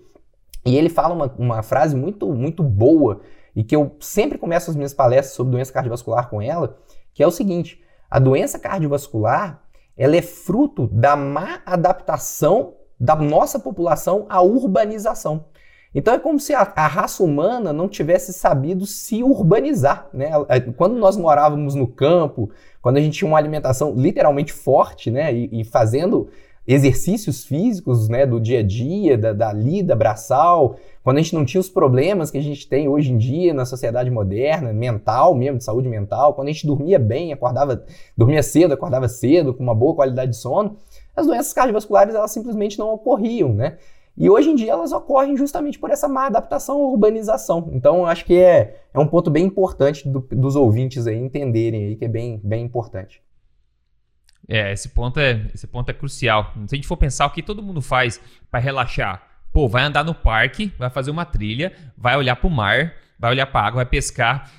E ele fala uma, uma frase muito, muito boa e que eu sempre começo as minhas palestras sobre doença cardiovascular com ela, que é o seguinte: a doença cardiovascular ela é fruto da má adaptação da nossa população à urbanização. Então é como se a, a, raça humana não tivesse sabido se urbanizar. Né? Quando nós morávamos no campo, quando a gente tinha uma alimentação literalmente forte né? e, e fazendo exercícios físicos né? do dia a dia, da, da lida braçal, quando a gente não tinha os problemas que a gente tem hoje em dia na sociedade moderna, mental mesmo, de saúde mental, quando a gente dormia bem, acordava, dormia cedo, acordava cedo, com uma boa qualidade de sono, as doenças cardiovasculares elas simplesmente não ocorriam, né? E hoje em dia elas ocorrem justamente por essa má adaptação à urbanização. Então, eu acho que é, é um ponto bem importante do, dos ouvintes aí entenderem aí, que é bem, bem importante. É, esse ponto é, esse ponto é crucial. Se a gente for pensar o que todo mundo faz para relaxar, Pô, vai andar no parque, vai fazer uma trilha, vai olhar para o mar, vai olhar para a água, vai pescar.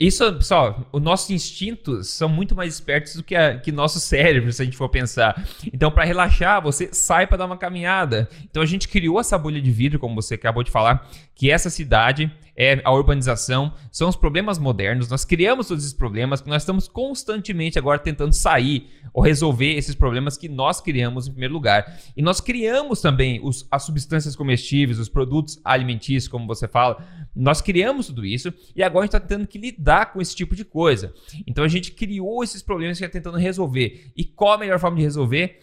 Isso, pessoal, os nossos instintos são muito mais espertos do que, a, que nosso cérebro, se a gente for pensar. Então, para relaxar, você sai para dar uma caminhada. Então, a gente criou essa bolha de vidro, como você acabou de falar, que essa cidade é a urbanização, são os problemas modernos. Nós criamos todos esses problemas, nós estamos constantemente agora tentando sair ou resolver esses problemas que nós criamos em primeiro lugar. E nós criamos também os, as substâncias comestíveis, os produtos alimentícios, como você fala. Nós criamos tudo isso e agora a gente está tendo que lidar com esse tipo de coisa. Então a gente criou esses problemas que está tentando resolver. E qual a melhor forma de resolver?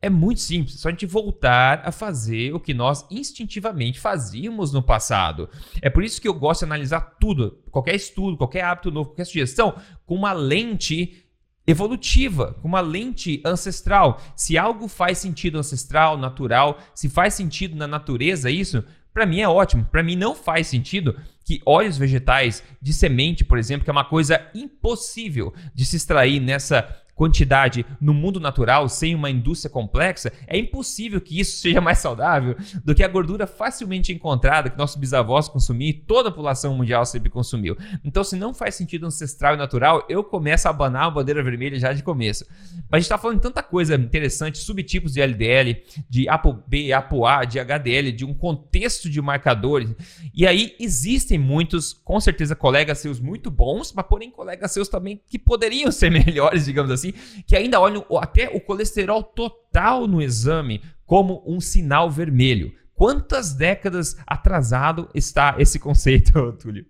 É muito simples, é só a gente voltar a fazer o que nós instintivamente fazíamos no passado. É por isso que eu gosto de analisar tudo, qualquer estudo, qualquer hábito novo, qualquer sugestão, com uma lente evolutiva, com uma lente ancestral. Se algo faz sentido ancestral, natural, se faz sentido na natureza isso, para mim é ótimo. Para mim não faz sentido que óleos vegetais de semente, por exemplo, que é uma coisa impossível de se extrair nessa quantidade no mundo natural, sem uma indústria complexa, é impossível que isso seja mais saudável do que a gordura facilmente encontrada que nossos bisavós consumiam e toda a população mundial sempre consumiu. Então, se não faz sentido ancestral e natural, eu começo a abanar a bandeira vermelha já de começo. Mas a gente está falando de tanta coisa interessante, subtipos de LDL, de ApoB, ApoA, de HDL, de um contexto de marcadores. E aí existem muitos, com certeza, colegas seus muito bons, mas porém colegas seus também que poderiam ser melhores, digamos assim, assim, que ainda olham até o colesterol total no exame como um sinal vermelho. Quantas décadas atrasado está esse conceito, Túlio?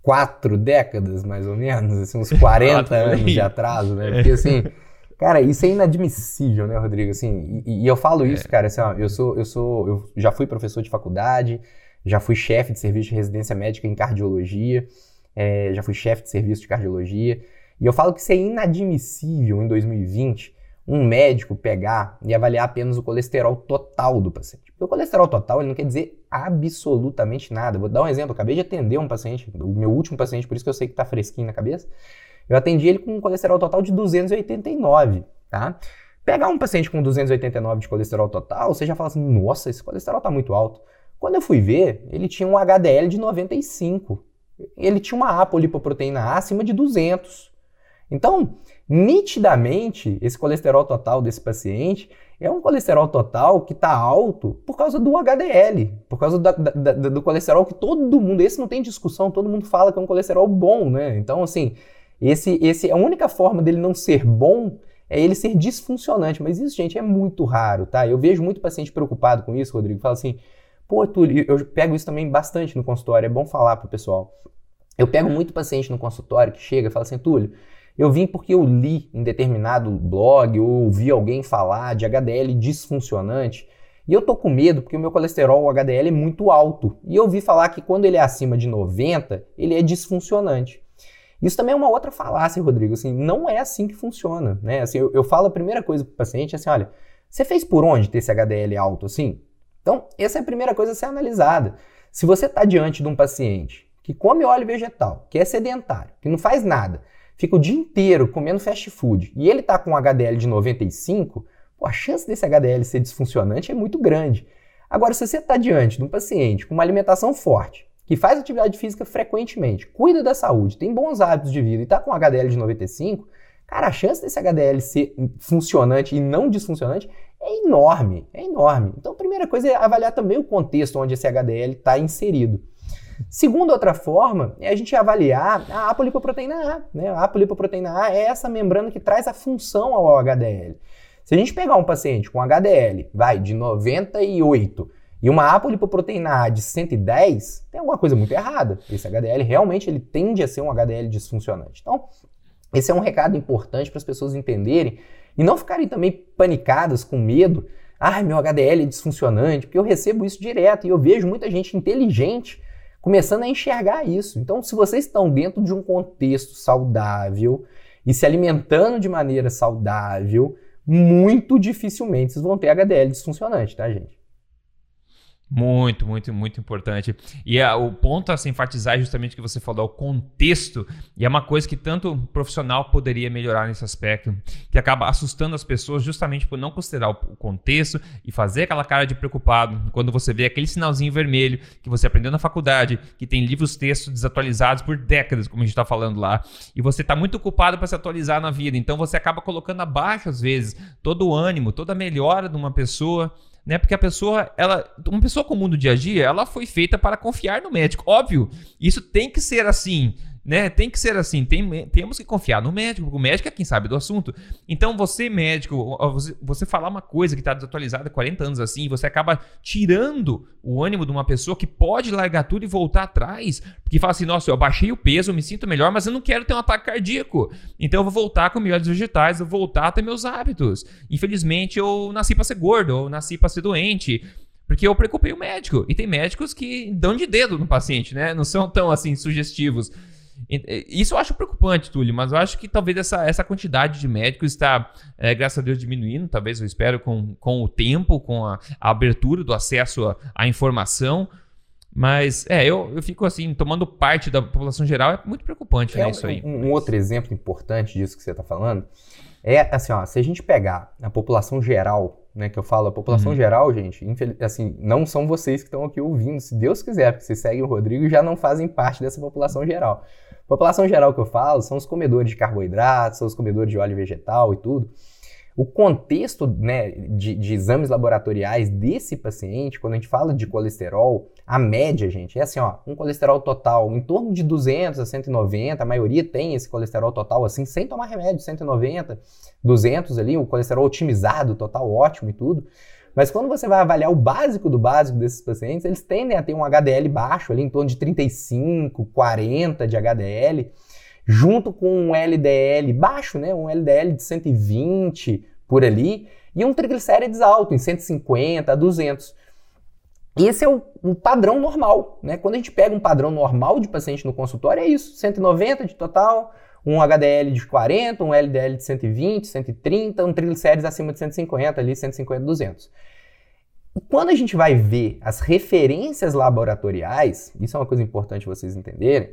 Quatro décadas, mais ou menos, assim, uns 40 anos de atraso, né? Porque assim, Cara, isso é inadmissível, né, Rodrigo? Assim, e, e eu falo isso, é. cara, assim, ó, eu sou, eu sou, eu já fui professor de faculdade, já fui chefe de serviço de residência médica em cardiologia, é, já fui chefe de serviço de cardiologia, e eu falo que isso é inadmissível em 2020 um médico pegar e avaliar apenas o colesterol total do paciente. O colesterol total ele não quer dizer absolutamente nada. Vou dar um exemplo, acabei de atender um paciente, o meu último paciente, por isso que eu sei que está fresquinho na cabeça. Eu atendi ele com um colesterol total de 289, tá? Pegar um paciente com 289 de colesterol total, você já fala assim, nossa, esse colesterol está muito alto. Quando eu fui ver, ele tinha um HDL de 95. Ele tinha uma apolipoproteína A acima de 200. Então, nitidamente, esse colesterol total desse paciente é um colesterol total que está alto por causa do HDL, por causa da, da, do colesterol que todo mundo, esse não tem discussão, todo mundo fala que é um colesterol bom, né? Então, assim, esse, esse, a única forma dele não ser bom é ele ser disfuncionante. Mas isso, gente, é muito raro, tá? Eu vejo muito paciente preocupado com isso, Rodrigo. Fala assim, pô, Túlio, eu pego isso também bastante no consultório, é bom falar pro pessoal. Eu pego muito paciente no consultório que chega e fala assim, Túlio, eu vim porque eu li em determinado blog ou ouvi alguém falar de HDL disfuncionante e eu tô com medo porque o meu colesterol, o HDL, é muito alto. E eu ouvi falar que quando ele é acima de 90, ele é disfuncionante. Isso também é uma outra falácia, Rodrigo. Assim, não é assim que funciona. Né? Assim, eu, eu falo a primeira coisa para o paciente assim: olha, você fez por onde ter esse HDL alto assim? Então, essa é a primeira coisa a ser analisada. Se você está diante de um paciente que come óleo vegetal, que é sedentário, que não faz nada, fica o dia inteiro comendo fast food e ele está com um HDL de 95, pô, a chance desse HDL ser disfuncionante é muito grande. Agora, se você está diante de um paciente com uma alimentação forte, que faz atividade física frequentemente, cuida da saúde, tem bons hábitos de vida e está com HDL de 95, cara, a chance desse HDL ser funcionante e não disfuncionante é enorme, é enorme. Então, a primeira coisa é avaliar também o contexto onde esse HDL está inserido. Segunda outra forma é a gente avaliar a apolipoproteína A. Né? A apolipoproteína A é essa membrana que traz a função ao HDL. Se a gente pegar um paciente com HDL, vai, de 98 e uma apolipoproteína A de 110, tem alguma coisa muito errada. Esse HDL realmente ele tende a ser um HDL disfuncionante. Então, esse é um recado importante para as pessoas entenderem e não ficarem também panicadas com medo. Ai, meu HDL é disfuncionante, porque eu recebo isso direto e eu vejo muita gente inteligente começando a enxergar isso. Então, se vocês estão dentro de um contexto saudável e se alimentando de maneira saudável, muito dificilmente vocês vão ter HDL disfuncionante, tá, gente? Muito, muito, muito importante. E a, o ponto a se enfatizar é justamente que você falou, o contexto, e é uma coisa que tanto o profissional poderia melhorar nesse aspecto, que acaba assustando as pessoas justamente por não considerar o, o contexto e fazer aquela cara de preocupado quando você vê aquele sinalzinho vermelho que você aprendeu na faculdade, que tem livros textos desatualizados por décadas, como a gente está falando lá, e você está muito ocupado para se atualizar na vida, então você acaba colocando abaixo, às vezes, todo o ânimo, toda a melhora de uma pessoa né? Porque a pessoa, ela, uma pessoa comum do dia a dia, ela foi feita para confiar no médico. Óbvio, isso tem que ser assim né? Tem que ser assim, tem, temos que confiar no médico, porque o médico é quem sabe do assunto. Então, você, médico, você, você falar uma coisa que está desatualizada há 40 anos assim, você acaba tirando o ânimo de uma pessoa que pode largar tudo e voltar atrás, porque fala assim: nossa, eu baixei o peso, eu me sinto melhor, mas eu não quero ter um ataque cardíaco. Então, eu vou voltar com melhores vegetais, eu vou voltar a ter meus hábitos. Infelizmente, eu nasci para ser gordo, eu nasci para ser doente. Porque eu preocupei o médico. E tem médicos que dão de dedo no paciente, né? Não são tão assim sugestivos. Isso eu acho preocupante, Túlio, mas eu acho que talvez essa, essa quantidade de médicos está, é, graças a Deus, diminuindo, talvez eu espero, com, com o tempo, com a, a abertura do acesso à informação. Mas, é, eu, eu fico assim, tomando parte da população geral, é muito preocupante, é né, isso aí. Um, um outro exemplo importante disso que você está falando é, assim, ó, se a gente pegar a população geral, né, que eu falo, a população uhum. geral, gente, assim, não são vocês que estão aqui ouvindo, se Deus quiser, porque vocês seguem o Rodrigo e já não fazem parte dessa população geral. População geral que eu falo são os comedores de carboidratos, são os comedores de óleo vegetal e tudo. O contexto né, de, de, exames laboratoriais desse paciente, quando a gente fala de colesterol, a média, gente, é assim, ó, um colesterol total em torno de 200 a 190, a maioria tem esse colesterol total assim, sem tomar remédio, 190, 200 ali, o colesterol otimizado, total ótimo e tudo. Mas quando você vai avaliar o básico do básico desses pacientes, eles tendem a ter um HDL baixo, ali em torno de 35, 40 de HDL, junto com um LDL baixo, né, um LDL de 120 por ali, e um triglicérides alto, em 150 a 200. Esse é o, o, padrão normal, né? Quando a gente pega um padrão normal de paciente no consultório, é isso: 190 de total, um HDL de 40, um LDL de 120, 130, um triglicérides acima de 150, ali 150, 200. E quando a gente vai ver as referências laboratoriais, isso é uma coisa importante vocês entenderem,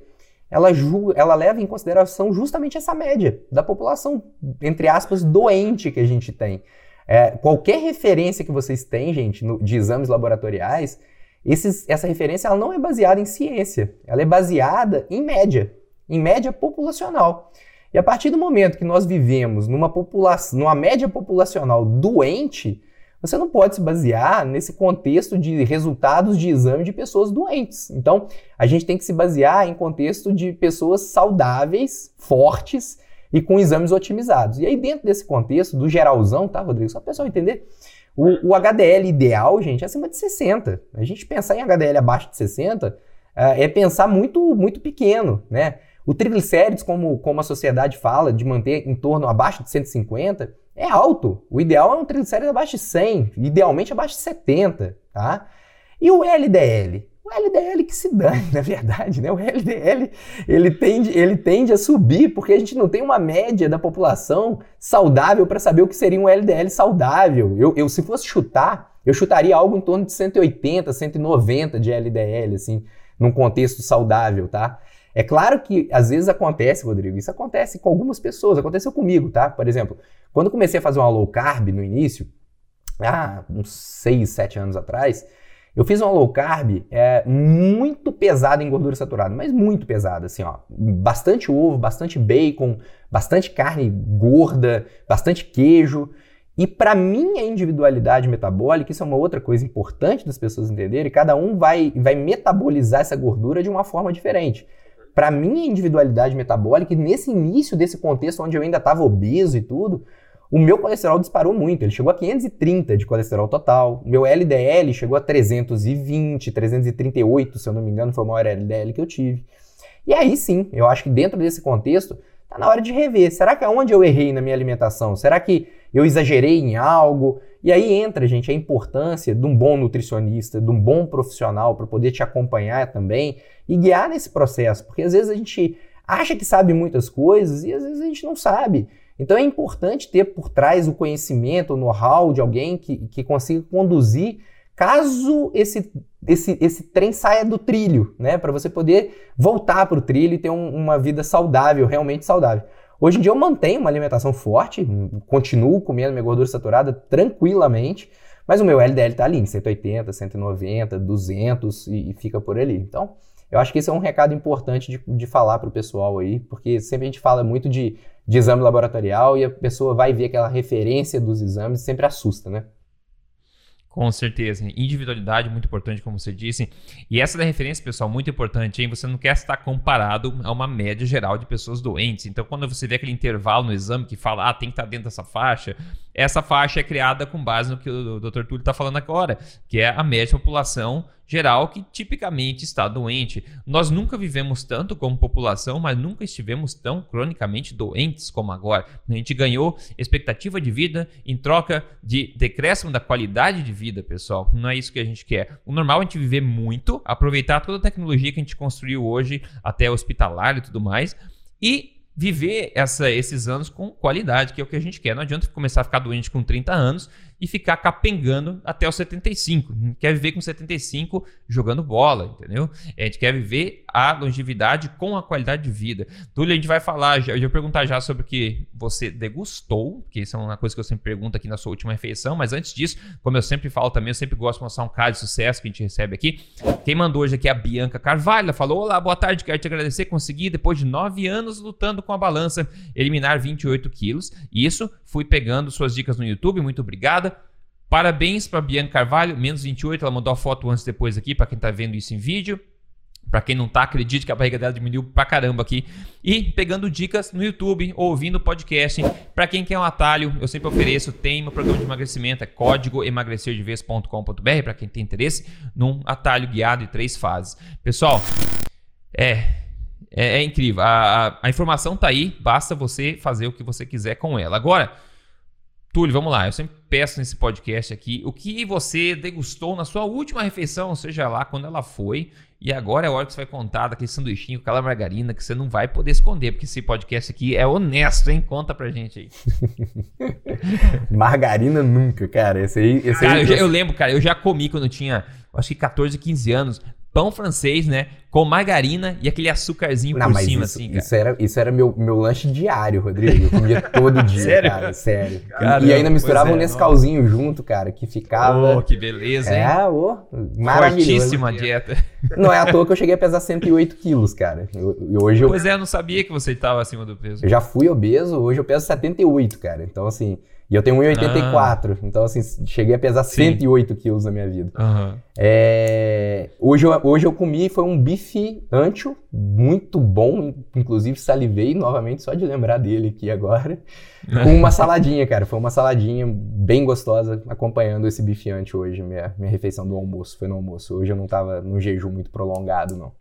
ela, ela leva em consideração justamente essa média da população, entre aspas, doente que a gente tem. É, qualquer referência que vocês têm, gente, no, de exames laboratoriais, esses, essa referência ela não é baseada em ciência, ela é baseada em média, em média populacional. E a partir do momento que nós vivemos numa, população, numa média populacional doente, você não pode se basear nesse contexto de resultados de exame de pessoas doentes. Então, a gente tem que se basear em contexto de pessoas saudáveis, fortes e com exames otimizados. E aí, dentro desse contexto, do geralzão, tá, Rodrigo? Só para o pessoal entender. O, o, HDL ideal, gente, é acima de 60. A gente pensar em HDL abaixo de 60 uh, eh, é pensar muito, muito pequeno, né? O triglicérides, como, como a sociedade fala, de manter em torno abaixo de 150, é alto. O ideal é um triglicérides abaixo de 100, idealmente abaixo de 70, tá? E o LDL? O LDL que se dane, na verdade, né? O LDL ele tende, ele tende a subir porque a gente não tem uma média da população saudável para saber o que seria um LDL saudável. Eu, eu, se fosse chutar, eu chutaria algo em torno de 180, 190 de LDL, assim, num contexto saudável, tá? É claro que às vezes acontece, Rodrigo, isso acontece com algumas pessoas, aconteceu comigo, tá? Por exemplo, quando comecei a fazer uma low carb no início, ah, uns 6, 7 anos atrás, eu fiz uma low carb é, muito pesada em gordura saturada, mas muito pesada, assim, ó. Bastante ovo, bastante bacon, bastante carne gorda, bastante queijo. E para minha individualidade metabólica, isso é uma outra coisa importante das pessoas entenderem, cada um vai, vai metabolizar essa gordura de uma forma diferente. Para minha individualidade metabólica, e nesse início desse contexto onde eu ainda estava obeso e tudo, o meu colesterol disparou muito, ele chegou a 530 de colesterol total. Meu LDL chegou a 320, 338, se eu não me engano, foi o maior LDL que eu tive. E aí sim, eu acho que dentro desse contexto, tá na hora de rever. Será que aonde eu errei na minha alimentação? Será que eu exagerei em algo? E aí entra, gente, a importância de um bom nutricionista, de um bom profissional para poder te acompanhar também e guiar nesse processo, porque às vezes a gente acha que sabe muitas coisas e às vezes a gente não sabe. Então é importante ter por trás o conhecimento, o know-how de alguém que, que consiga conduzir caso esse, esse, esse trem saia do trilho, né? Para você poder voltar para o trilho e ter um, uma vida saudável, realmente saudável. Hoje em dia eu mantenho uma alimentação forte, continuo comendo minha gordura saturada tranquilamente, mas o meu LDL está ali em 180, 190, 200 e, e fica por ali. Então, eu acho que esse é um recado importante de, de falar para o pessoal aí, porque sempre a gente fala muito de, de exame laboratorial e a pessoa vai ver aquela referência dos exames e sempre assusta, né? Com certeza. Individualidade muito importante, como você disse. E essa da referência, pessoal, muito importante, hein? Você não quer estar comparado a uma média geral de pessoas doentes. Então, quando você vê aquele intervalo no exame que fala, ah, tem que estar dentro dessa faixa, essa faixa é criada com base no que o Dr. Túlio está falando agora, que é a média população geral que tipicamente está doente. Nós nunca vivemos tanto como população, mas nunca estivemos tão cronicamente doentes como agora. A gente ganhou expectativa de vida em troca de decréscimo da qualidade de vida, pessoal. Não é isso que a gente quer. O normal é a gente viver muito, aproveitar toda a tecnologia que a gente construiu hoje, até hospitalar e tudo mais, e viver essa, esses anos com qualidade, que é o que a gente quer. Não adianta começar a ficar doente com 30 anos e ficar capengando até os 75. A gente quer viver com 75 jogando bola, entendeu? A gente quer viver a longevidade com a qualidade de vida. Túlio, a gente vai falar, eu vou perguntar já sobre o que você degustou, que isso é uma coisa que eu sempre pergunto aqui na sua última refeição, mas antes disso, como eu sempre falo também, eu sempre gosto de mostrar um caso de sucesso que a gente recebe aqui. Quem mandou hoje aqui é a Bianca Carvalho, falou, olá, boa tarde, quero te agradecer, consegui, depois de nove anos lutando com a balança, eliminar 28 quilos, isso, fui pegando suas dicas no YouTube, muito obrigado, Parabéns para Bianca Carvalho, menos 28, ela mandou a foto antes e depois aqui, para quem está vendo isso em vídeo. Para quem não tá, acredite que a barriga dela diminuiu pra caramba aqui. E pegando dicas no YouTube, ouvindo podcast. Para quem quer um atalho, eu sempre ofereço, tem meu programa de emagrecimento, é código emagrecerdevez.com.br, para quem tem interesse, num atalho guiado em três fases. Pessoal, é É, é incrível. A, a, a, informação tá aí, basta você fazer o que você quiser com ela. Agora, Túlio, vamos lá. Eu sempre peço nesse podcast aqui o que você degustou na sua última refeição, seja lá quando ela foi. E agora é a hora que você vai contar daquele sanduichinho com aquela margarina que você não vai poder esconder, porque esse podcast aqui é honesto, hein? Conta pra gente aí. margarina nunca, cara. Esse aí. Esse cara, aí, eu, já, eu lembro, cara, eu já comi quando eu tinha acho que 14, 15 anos pão francês, né? Com margarina e aquele açúcarzinho Não, por cima, isso, assim, cara. Isso era, isso era meu, meu lanche diário, Rodrigo. Eu comia todo dia, sério? cara. Sério. Caramba, e ainda misturava é, um Nescauzinho junto, cara, que ficava... Oh, que beleza, hein? É, oh, maravilhoso. Fortíssima dieta. Não é à toa que eu cheguei a pesar 108 quilos, cara. E hoje eu... Pois é, eu não sabia que você estava acima do peso. Eu já fui obeso, hoje eu peso 78, cara. Então, assim... E eu tenho 1,84. Ah. Então, assim, cheguei a pesar Sim. 108 quilos na minha vida. Uhum. É, hoje, eu, hoje eu comi, foi um bife ancho, muito bom. Inclusive, salivei novamente só de lembrar dele aqui agora. Com uma saladinha, cara. Foi uma saladinha bem gostosa acompanhando esse bife ancho hoje, minha, minha refeição do almoço. Foi no almoço. Hoje eu não tava num jejum muito prolongado, não.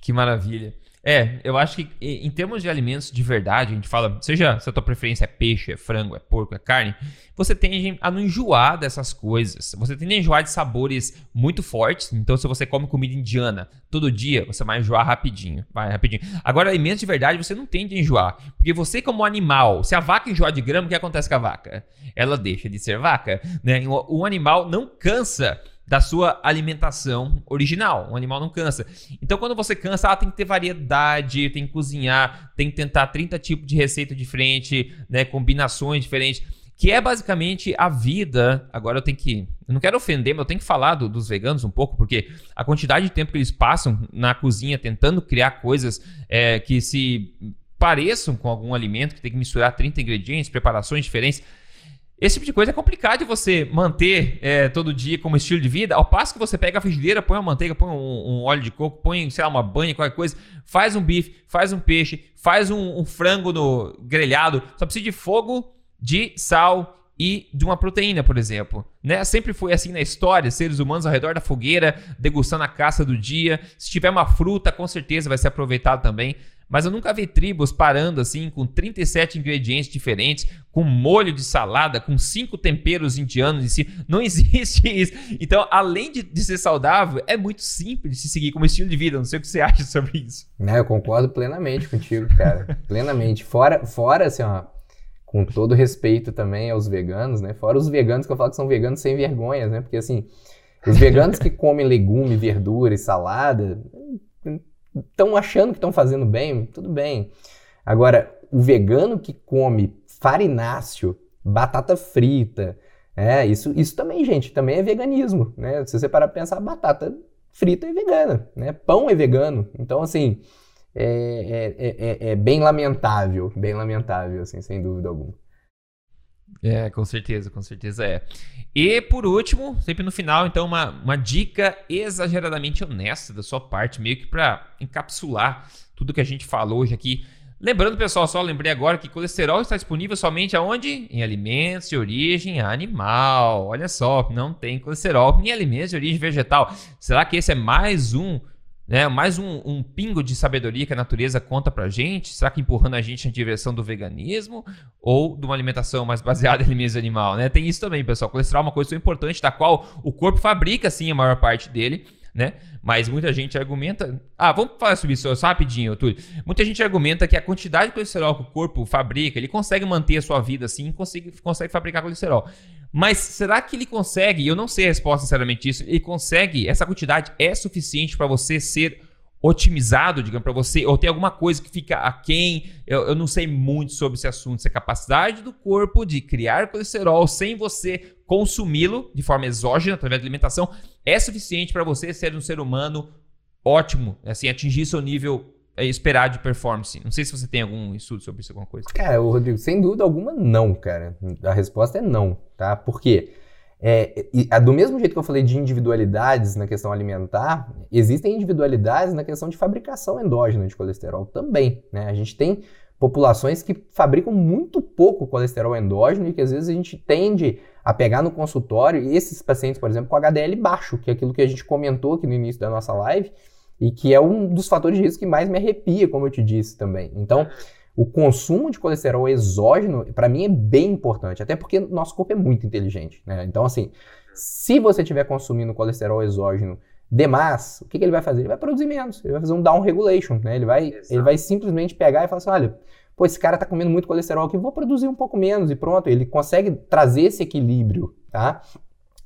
Que maravilha. É, eu acho que em termos de alimentos de verdade, a gente fala, seja se a tua preferência é peixe, é frango, é porco, é carne, você tende a não enjoar dessas coisas. Você tende a enjoar de sabores muito fortes. Então, se você come comida indiana todo dia, você vai enjoar rapidinho. Vai rapidinho. Agora, alimentos de verdade, você não tende a enjoar. Porque você, como animal, se a vaca enjoar de grama, o que acontece com a vaca? Ela deixa de ser vaca. Né? O animal não cansa da sua alimentação original. O animal não cansa. Então, quando você cansa, ah, tem que ter variedade, tem que cozinhar, tem que tentar 30 tipos de receita diferente, né, combinações diferentes, que é basicamente a vida. Agora eu tenho que. Eu não quero ofender, mas eu tenho que falar do, dos veganos um pouco, porque a quantidade de tempo que eles passam na cozinha tentando criar coisas é, que se pareçam com algum alimento, que tem que misturar 30 ingredientes, preparações diferentes. Esse tipo de coisa é complicado de você manter é, todo dia como estilo de vida. Ao passo que você pega a frigideira, põe uma manteiga, põe um, um, óleo de coco, põe, sei lá, uma banha, qualquer coisa, faz um bife, faz um peixe, faz um, um frango no grelhado. Só precisa de fogo, de sal e de uma proteína, por exemplo. Né? Sempre foi assim na história, seres humanos ao redor da fogueira, degustando a caça do dia. Se tiver uma fruta, com certeza vai ser aproveitado também. Mas eu nunca vi tribos parando assim com 37 ingredientes diferentes, com molho de salada, com cinco temperos indianos em si. Não existe isso. Então, além de, de ser saudável, é muito simples de se seguir como estilo de vida. Não sei o que você acha sobre isso. Não, eu concordo plenamente contigo, cara. plenamente. Fora, fora assim, ó, com todo respeito também aos veganos, né? Fora os veganos que eu falo que são veganos sem vergonhas, né? Porque assim, os veganos que comem legume, verdura e salada estão achando que estão fazendo bem, tudo bem. Agora, o vegano que come farináceo, batata frita, é, isso, isso também, gente, também é veganismo, né? Se você parar para pensar, batata frita é vegana, né? Pão é vegano. Então, assim, é, é, é, é bem lamentável, bem lamentável, assim, sem dúvida alguma. É, com certeza, com certeza é. E por último, sempre no final, então, uma, uma dica exageradamente honesta da sua parte, meio que para encapsular tudo que a gente falou hoje aqui. Lembrando, pessoal, só lembrei agora que colesterol está disponível somente aonde? Em alimentos de origem animal. Olha só, não tem colesterol em alimentos de origem vegetal. Será que esse é mais um né? Mais um, um, pingo de sabedoria que a natureza conta pra gente. Será que empurrando a gente na direção do veganismo ou de uma alimentação mais baseada em alimentos animal, né? Tem isso também, pessoal. Colesterol é uma coisa tão importante, da qual o corpo fabrica, sim, a maior parte dele, né? Mas muita gente argumenta. Ah, vamos falar sobre isso só rapidinho, Túlio. Muita gente argumenta que a quantidade de colesterol que o corpo fabrica, ele consegue manter a sua vida assim, consegue, consegue fabricar colesterol. Mas será que ele consegue? Eu não sei a resposta, sinceramente, disso. Ele consegue? Essa quantidade é suficiente para você ser otimizado, digamos, para você, ou tem alguma coisa que fica aquém? Eu, eu não sei muito sobre esse assunto, se a capacidade do corpo de criar colesterol sem você consumi-lo de forma exógena, através da alimentação, é suficiente para você ser um ser humano ótimo, assim, atingir seu nível é, esperar de performance? Não sei se você tem algum estudo sobre isso, alguma coisa. Cara, Rodrigo, sem dúvida alguma, não, cara. A resposta é não, tá? Por quê? É, e, do mesmo jeito que eu falei de individualidades na questão alimentar, existem individualidades na questão de fabricação endógena de colesterol também. Né? A gente tem populações que fabricam muito pouco colesterol endógeno e que às vezes a gente tende a pegar no consultório esses pacientes, por exemplo, com HDL baixo, que é aquilo que a gente comentou aqui no início da nossa live, e que é um dos fatores de risco que mais me arrepia, como eu te disse também. Então, o consumo de colesterol exógeno, para mim, é bem importante, até porque nosso corpo é muito inteligente, né? Então, assim, se você estiver consumindo colesterol exógeno demais, o que, que, ele vai fazer? Ele vai produzir menos, ele vai fazer um down regulation, né? Ele vai, ele vai simplesmente pegar e falar assim, olha, pô, esse cara tá comendo muito colesterol aqui, vou produzir um pouco menos e pronto, ele consegue trazer esse equilíbrio, tá?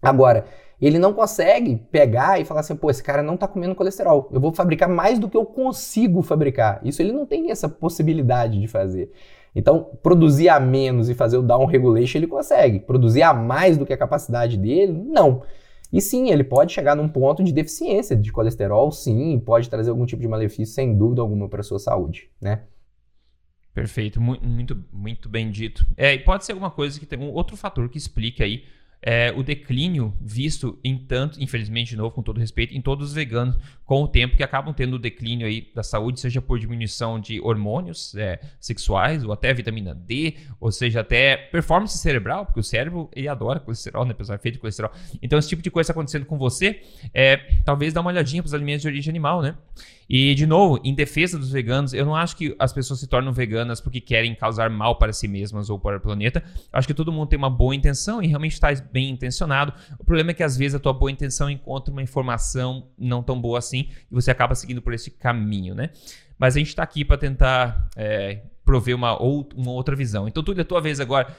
Agora, ele não consegue pegar e falar assim, pô, esse cara não está comendo colesterol. Eu vou fabricar mais do que eu consigo fabricar. Isso ele não tem essa possibilidade de fazer. Então, produzir a menos e fazer o down regulation ele consegue. Produzir a mais do que a capacidade dele, não. E sim, ele pode chegar num ponto de deficiência de colesterol, sim, pode trazer algum tipo de malefício, sem dúvida alguma, para a sua saúde, né? Perfeito, muito, muito bem dito. É, e pode ser alguma coisa que tem um outro fator que explique aí é, o declínio visto em tanto, infelizmente, de novo, com todo respeito, em todos os veganos com o tempo que acabam tendo o declínio aí da saúde, seja por diminuição de hormônios é, sexuais ou até vitamina D, ou seja, até performance cerebral, porque o cérebro ele adora colesterol, né? Apesar feito de colesterol. Então, esse tipo de coisa está acontecendo com você, é, talvez dá uma olhadinha para os alimentos de origem animal, né? E, de novo, em defesa dos veganos, eu não acho que as pessoas se tornam veganas porque querem causar mal para si mesmas ou para o planeta. Eu acho que todo mundo tem uma boa intenção e realmente está bem intencionado. O problema é que às vezes a tua boa intenção encontra uma informação não tão boa assim e você acaba seguindo por esse caminho, né? Mas a gente está aqui para tentar é, prover uma, ou, uma outra visão. Então, tudo é a tua vez agora.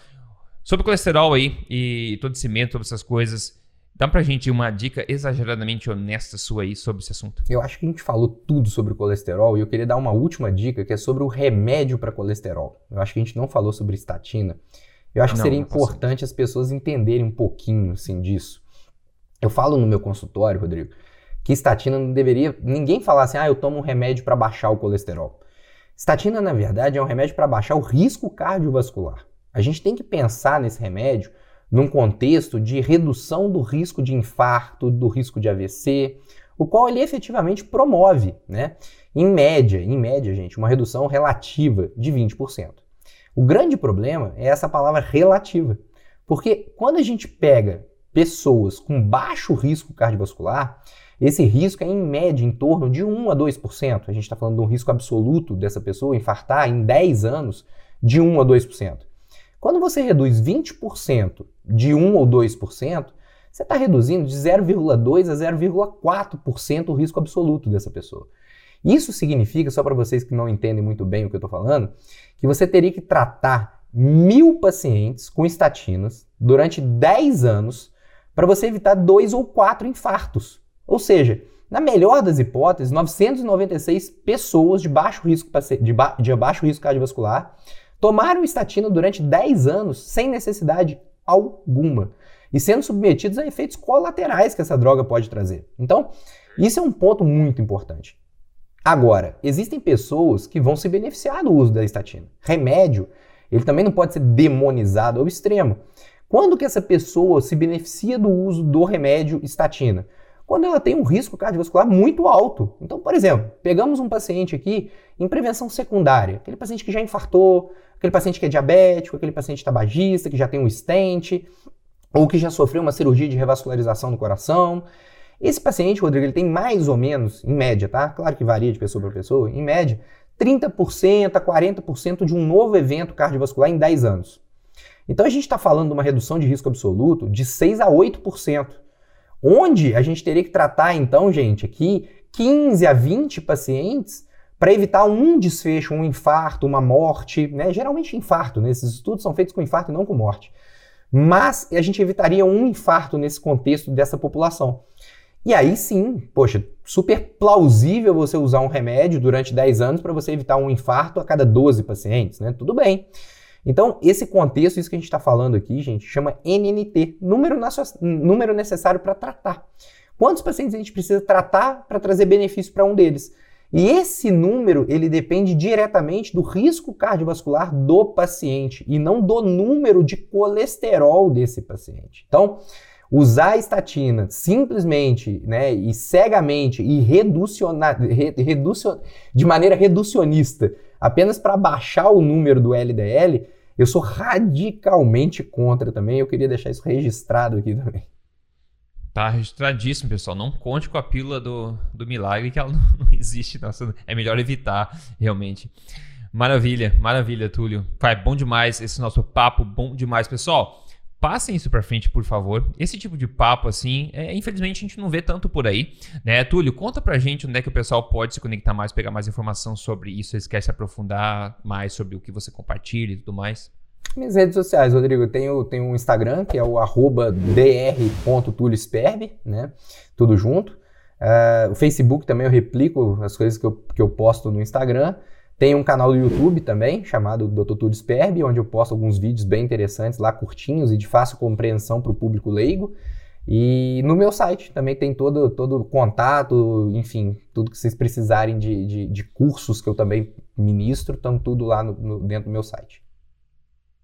Sobre o colesterol aí e todo esse cimento, sobre essas coisas, Dá pra gente uma dica exageradamente honesta sua aí sobre esse assunto. Eu acho que a gente falou tudo sobre colesterol e eu queria dar uma última dica que é sobre o remédio para colesterol. Eu acho que a gente não falou sobre estatina. Eu acho que não, seria importante as pessoas entenderem um pouquinho assim disso. Eu falo no meu consultório, Rodrigo, que estatina não deveria ninguém falar assim: "Ah, eu tomo um remédio para baixar o colesterol". Estatina, na verdade, é um remédio para baixar o risco cardiovascular. A gente tem que pensar nesse remédio num contexto de redução do risco de infarto, do risco de AVC, o qual ele efetivamente promove, né? Em média, em média, gente, uma redução relativa de 20%. O grande problema é essa palavra relativa, porque quando a gente pega pessoas com baixo risco cardiovascular, esse risco é em média em torno de 1 a 2%. A gente está falando de um risco absoluto dessa pessoa infartar em 10 anos de 1 a 2%. Quando você reduz 20% de 1 ou 2%, você está reduzindo de 0,2 a 0,4% o risco absoluto dessa pessoa. Isso significa, só para vocês que não entendem muito bem o que eu estou falando, que você teria que tratar mil pacientes com estatinas durante 10 anos para você evitar dois ou quatro infartos. Ou seja, na melhor das hipóteses, 996 pessoas de baixo risco, de, ba de baixo risco cardiovascular tomaram estatina durante 10 anos sem necessidade alguma e sendo submetidos a efeitos colaterais que essa droga pode trazer. Então, isso é um ponto muito importante. Agora, existem pessoas que vão se beneficiar do uso da estatina. Remédio, ele também não pode ser demonizado ao extremo. Quando que essa pessoa se beneficia do uso do remédio estatina? Quando ela tem um risco cardiovascular muito alto. Então, por exemplo, pegamos um paciente aqui em prevenção secundária, aquele paciente que já infartou, aquele paciente que é diabético, aquele paciente tabagista, que já tem um stent, ou que já sofreu uma cirurgia de revascularização do coração. Esse paciente, Rodrigo, ele tem mais ou menos, em média, tá? Claro que varia de pessoa para pessoa, em média, 30% a 40% de um novo evento cardiovascular em 10 anos. Então a gente está falando de uma redução de risco absoluto de 6 a 8%. Onde a gente teria que tratar, então, gente, aqui 15 a 20 pacientes para evitar um desfecho, um infarto, uma morte, né? Geralmente infarto, né? Esses estudos são feitos com infarto e não com morte. Mas a gente evitaria um infarto nesse contexto dessa população. E aí sim, poxa, super plausível você usar um remédio durante 10 anos para você evitar um infarto a cada 12 pacientes, né? Tudo bem. Então, esse contexto, isso que a gente está falando aqui, gente, chama NNT, número, número necessário para tratar. Quantos pacientes a gente precisa tratar para trazer benefício para um deles? E esse número, ele depende diretamente do risco cardiovascular do paciente e não do número de colesterol desse paciente. Então, usar a estatina simplesmente né, e cegamente e reducionar, reducion, de maneira reducionista apenas para baixar o número do LDL, eu sou radicalmente contra também. Eu queria deixar isso registrado aqui também. Tá registradíssimo, pessoal. Não conte com a pílula do, do milagre, que ela não, não existe. Nossa, é melhor evitar, realmente. Maravilha, maravilha, Túlio. Vai, bom demais esse nosso papo, bom demais, pessoal. Passem isso para frente, por favor. Esse tipo de papo, assim, é, infelizmente a gente não vê tanto por aí, né? Túlio, conta pra gente onde é que o pessoal pode se conectar mais, pegar mais informação sobre isso. Eles se aprofundar mais sobre o que você compartilha e tudo mais. Minhas redes sociais, Rodrigo, tenho, tenho um Instagram, que é o arroba né? Tudo junto. Uh, o Facebook também eu replico as coisas que eu, que eu posto no Instagram. Tem um canal do YouTube também, chamado Dr. Túlio Sperbi, onde eu posto alguns vídeos bem interessantes lá, curtinhos e de fácil compreensão para o público leigo. E no meu site também tem todo todo contato, enfim, tudo que vocês precisarem de, de, de cursos que eu também ministro, estão tudo lá no, no, dentro do meu site.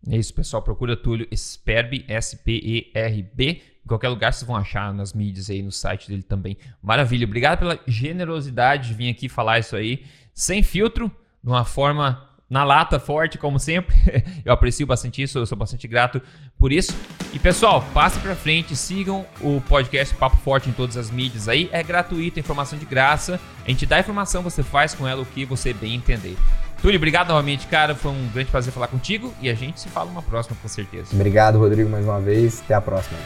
É isso, pessoal. Procura Túlio Sperbi, S-P-E-R-B. Em qualquer lugar vocês vão achar nas mídias aí, no site dele também. Maravilha. Obrigado pela generosidade de vir aqui falar isso aí, sem filtro de uma forma na lata, forte, como sempre. eu aprecio bastante isso, eu sou bastante grato por isso. E pessoal, passem para frente, sigam o podcast Papo Forte em todas as mídias aí. É gratuito, informação de graça. A gente dá a informação, você faz com ela o que você bem entender. Túlio, obrigado novamente, cara. Foi um grande prazer falar contigo e a gente se fala uma próxima, com certeza. Obrigado, Rodrigo, mais uma vez. Até a próxima.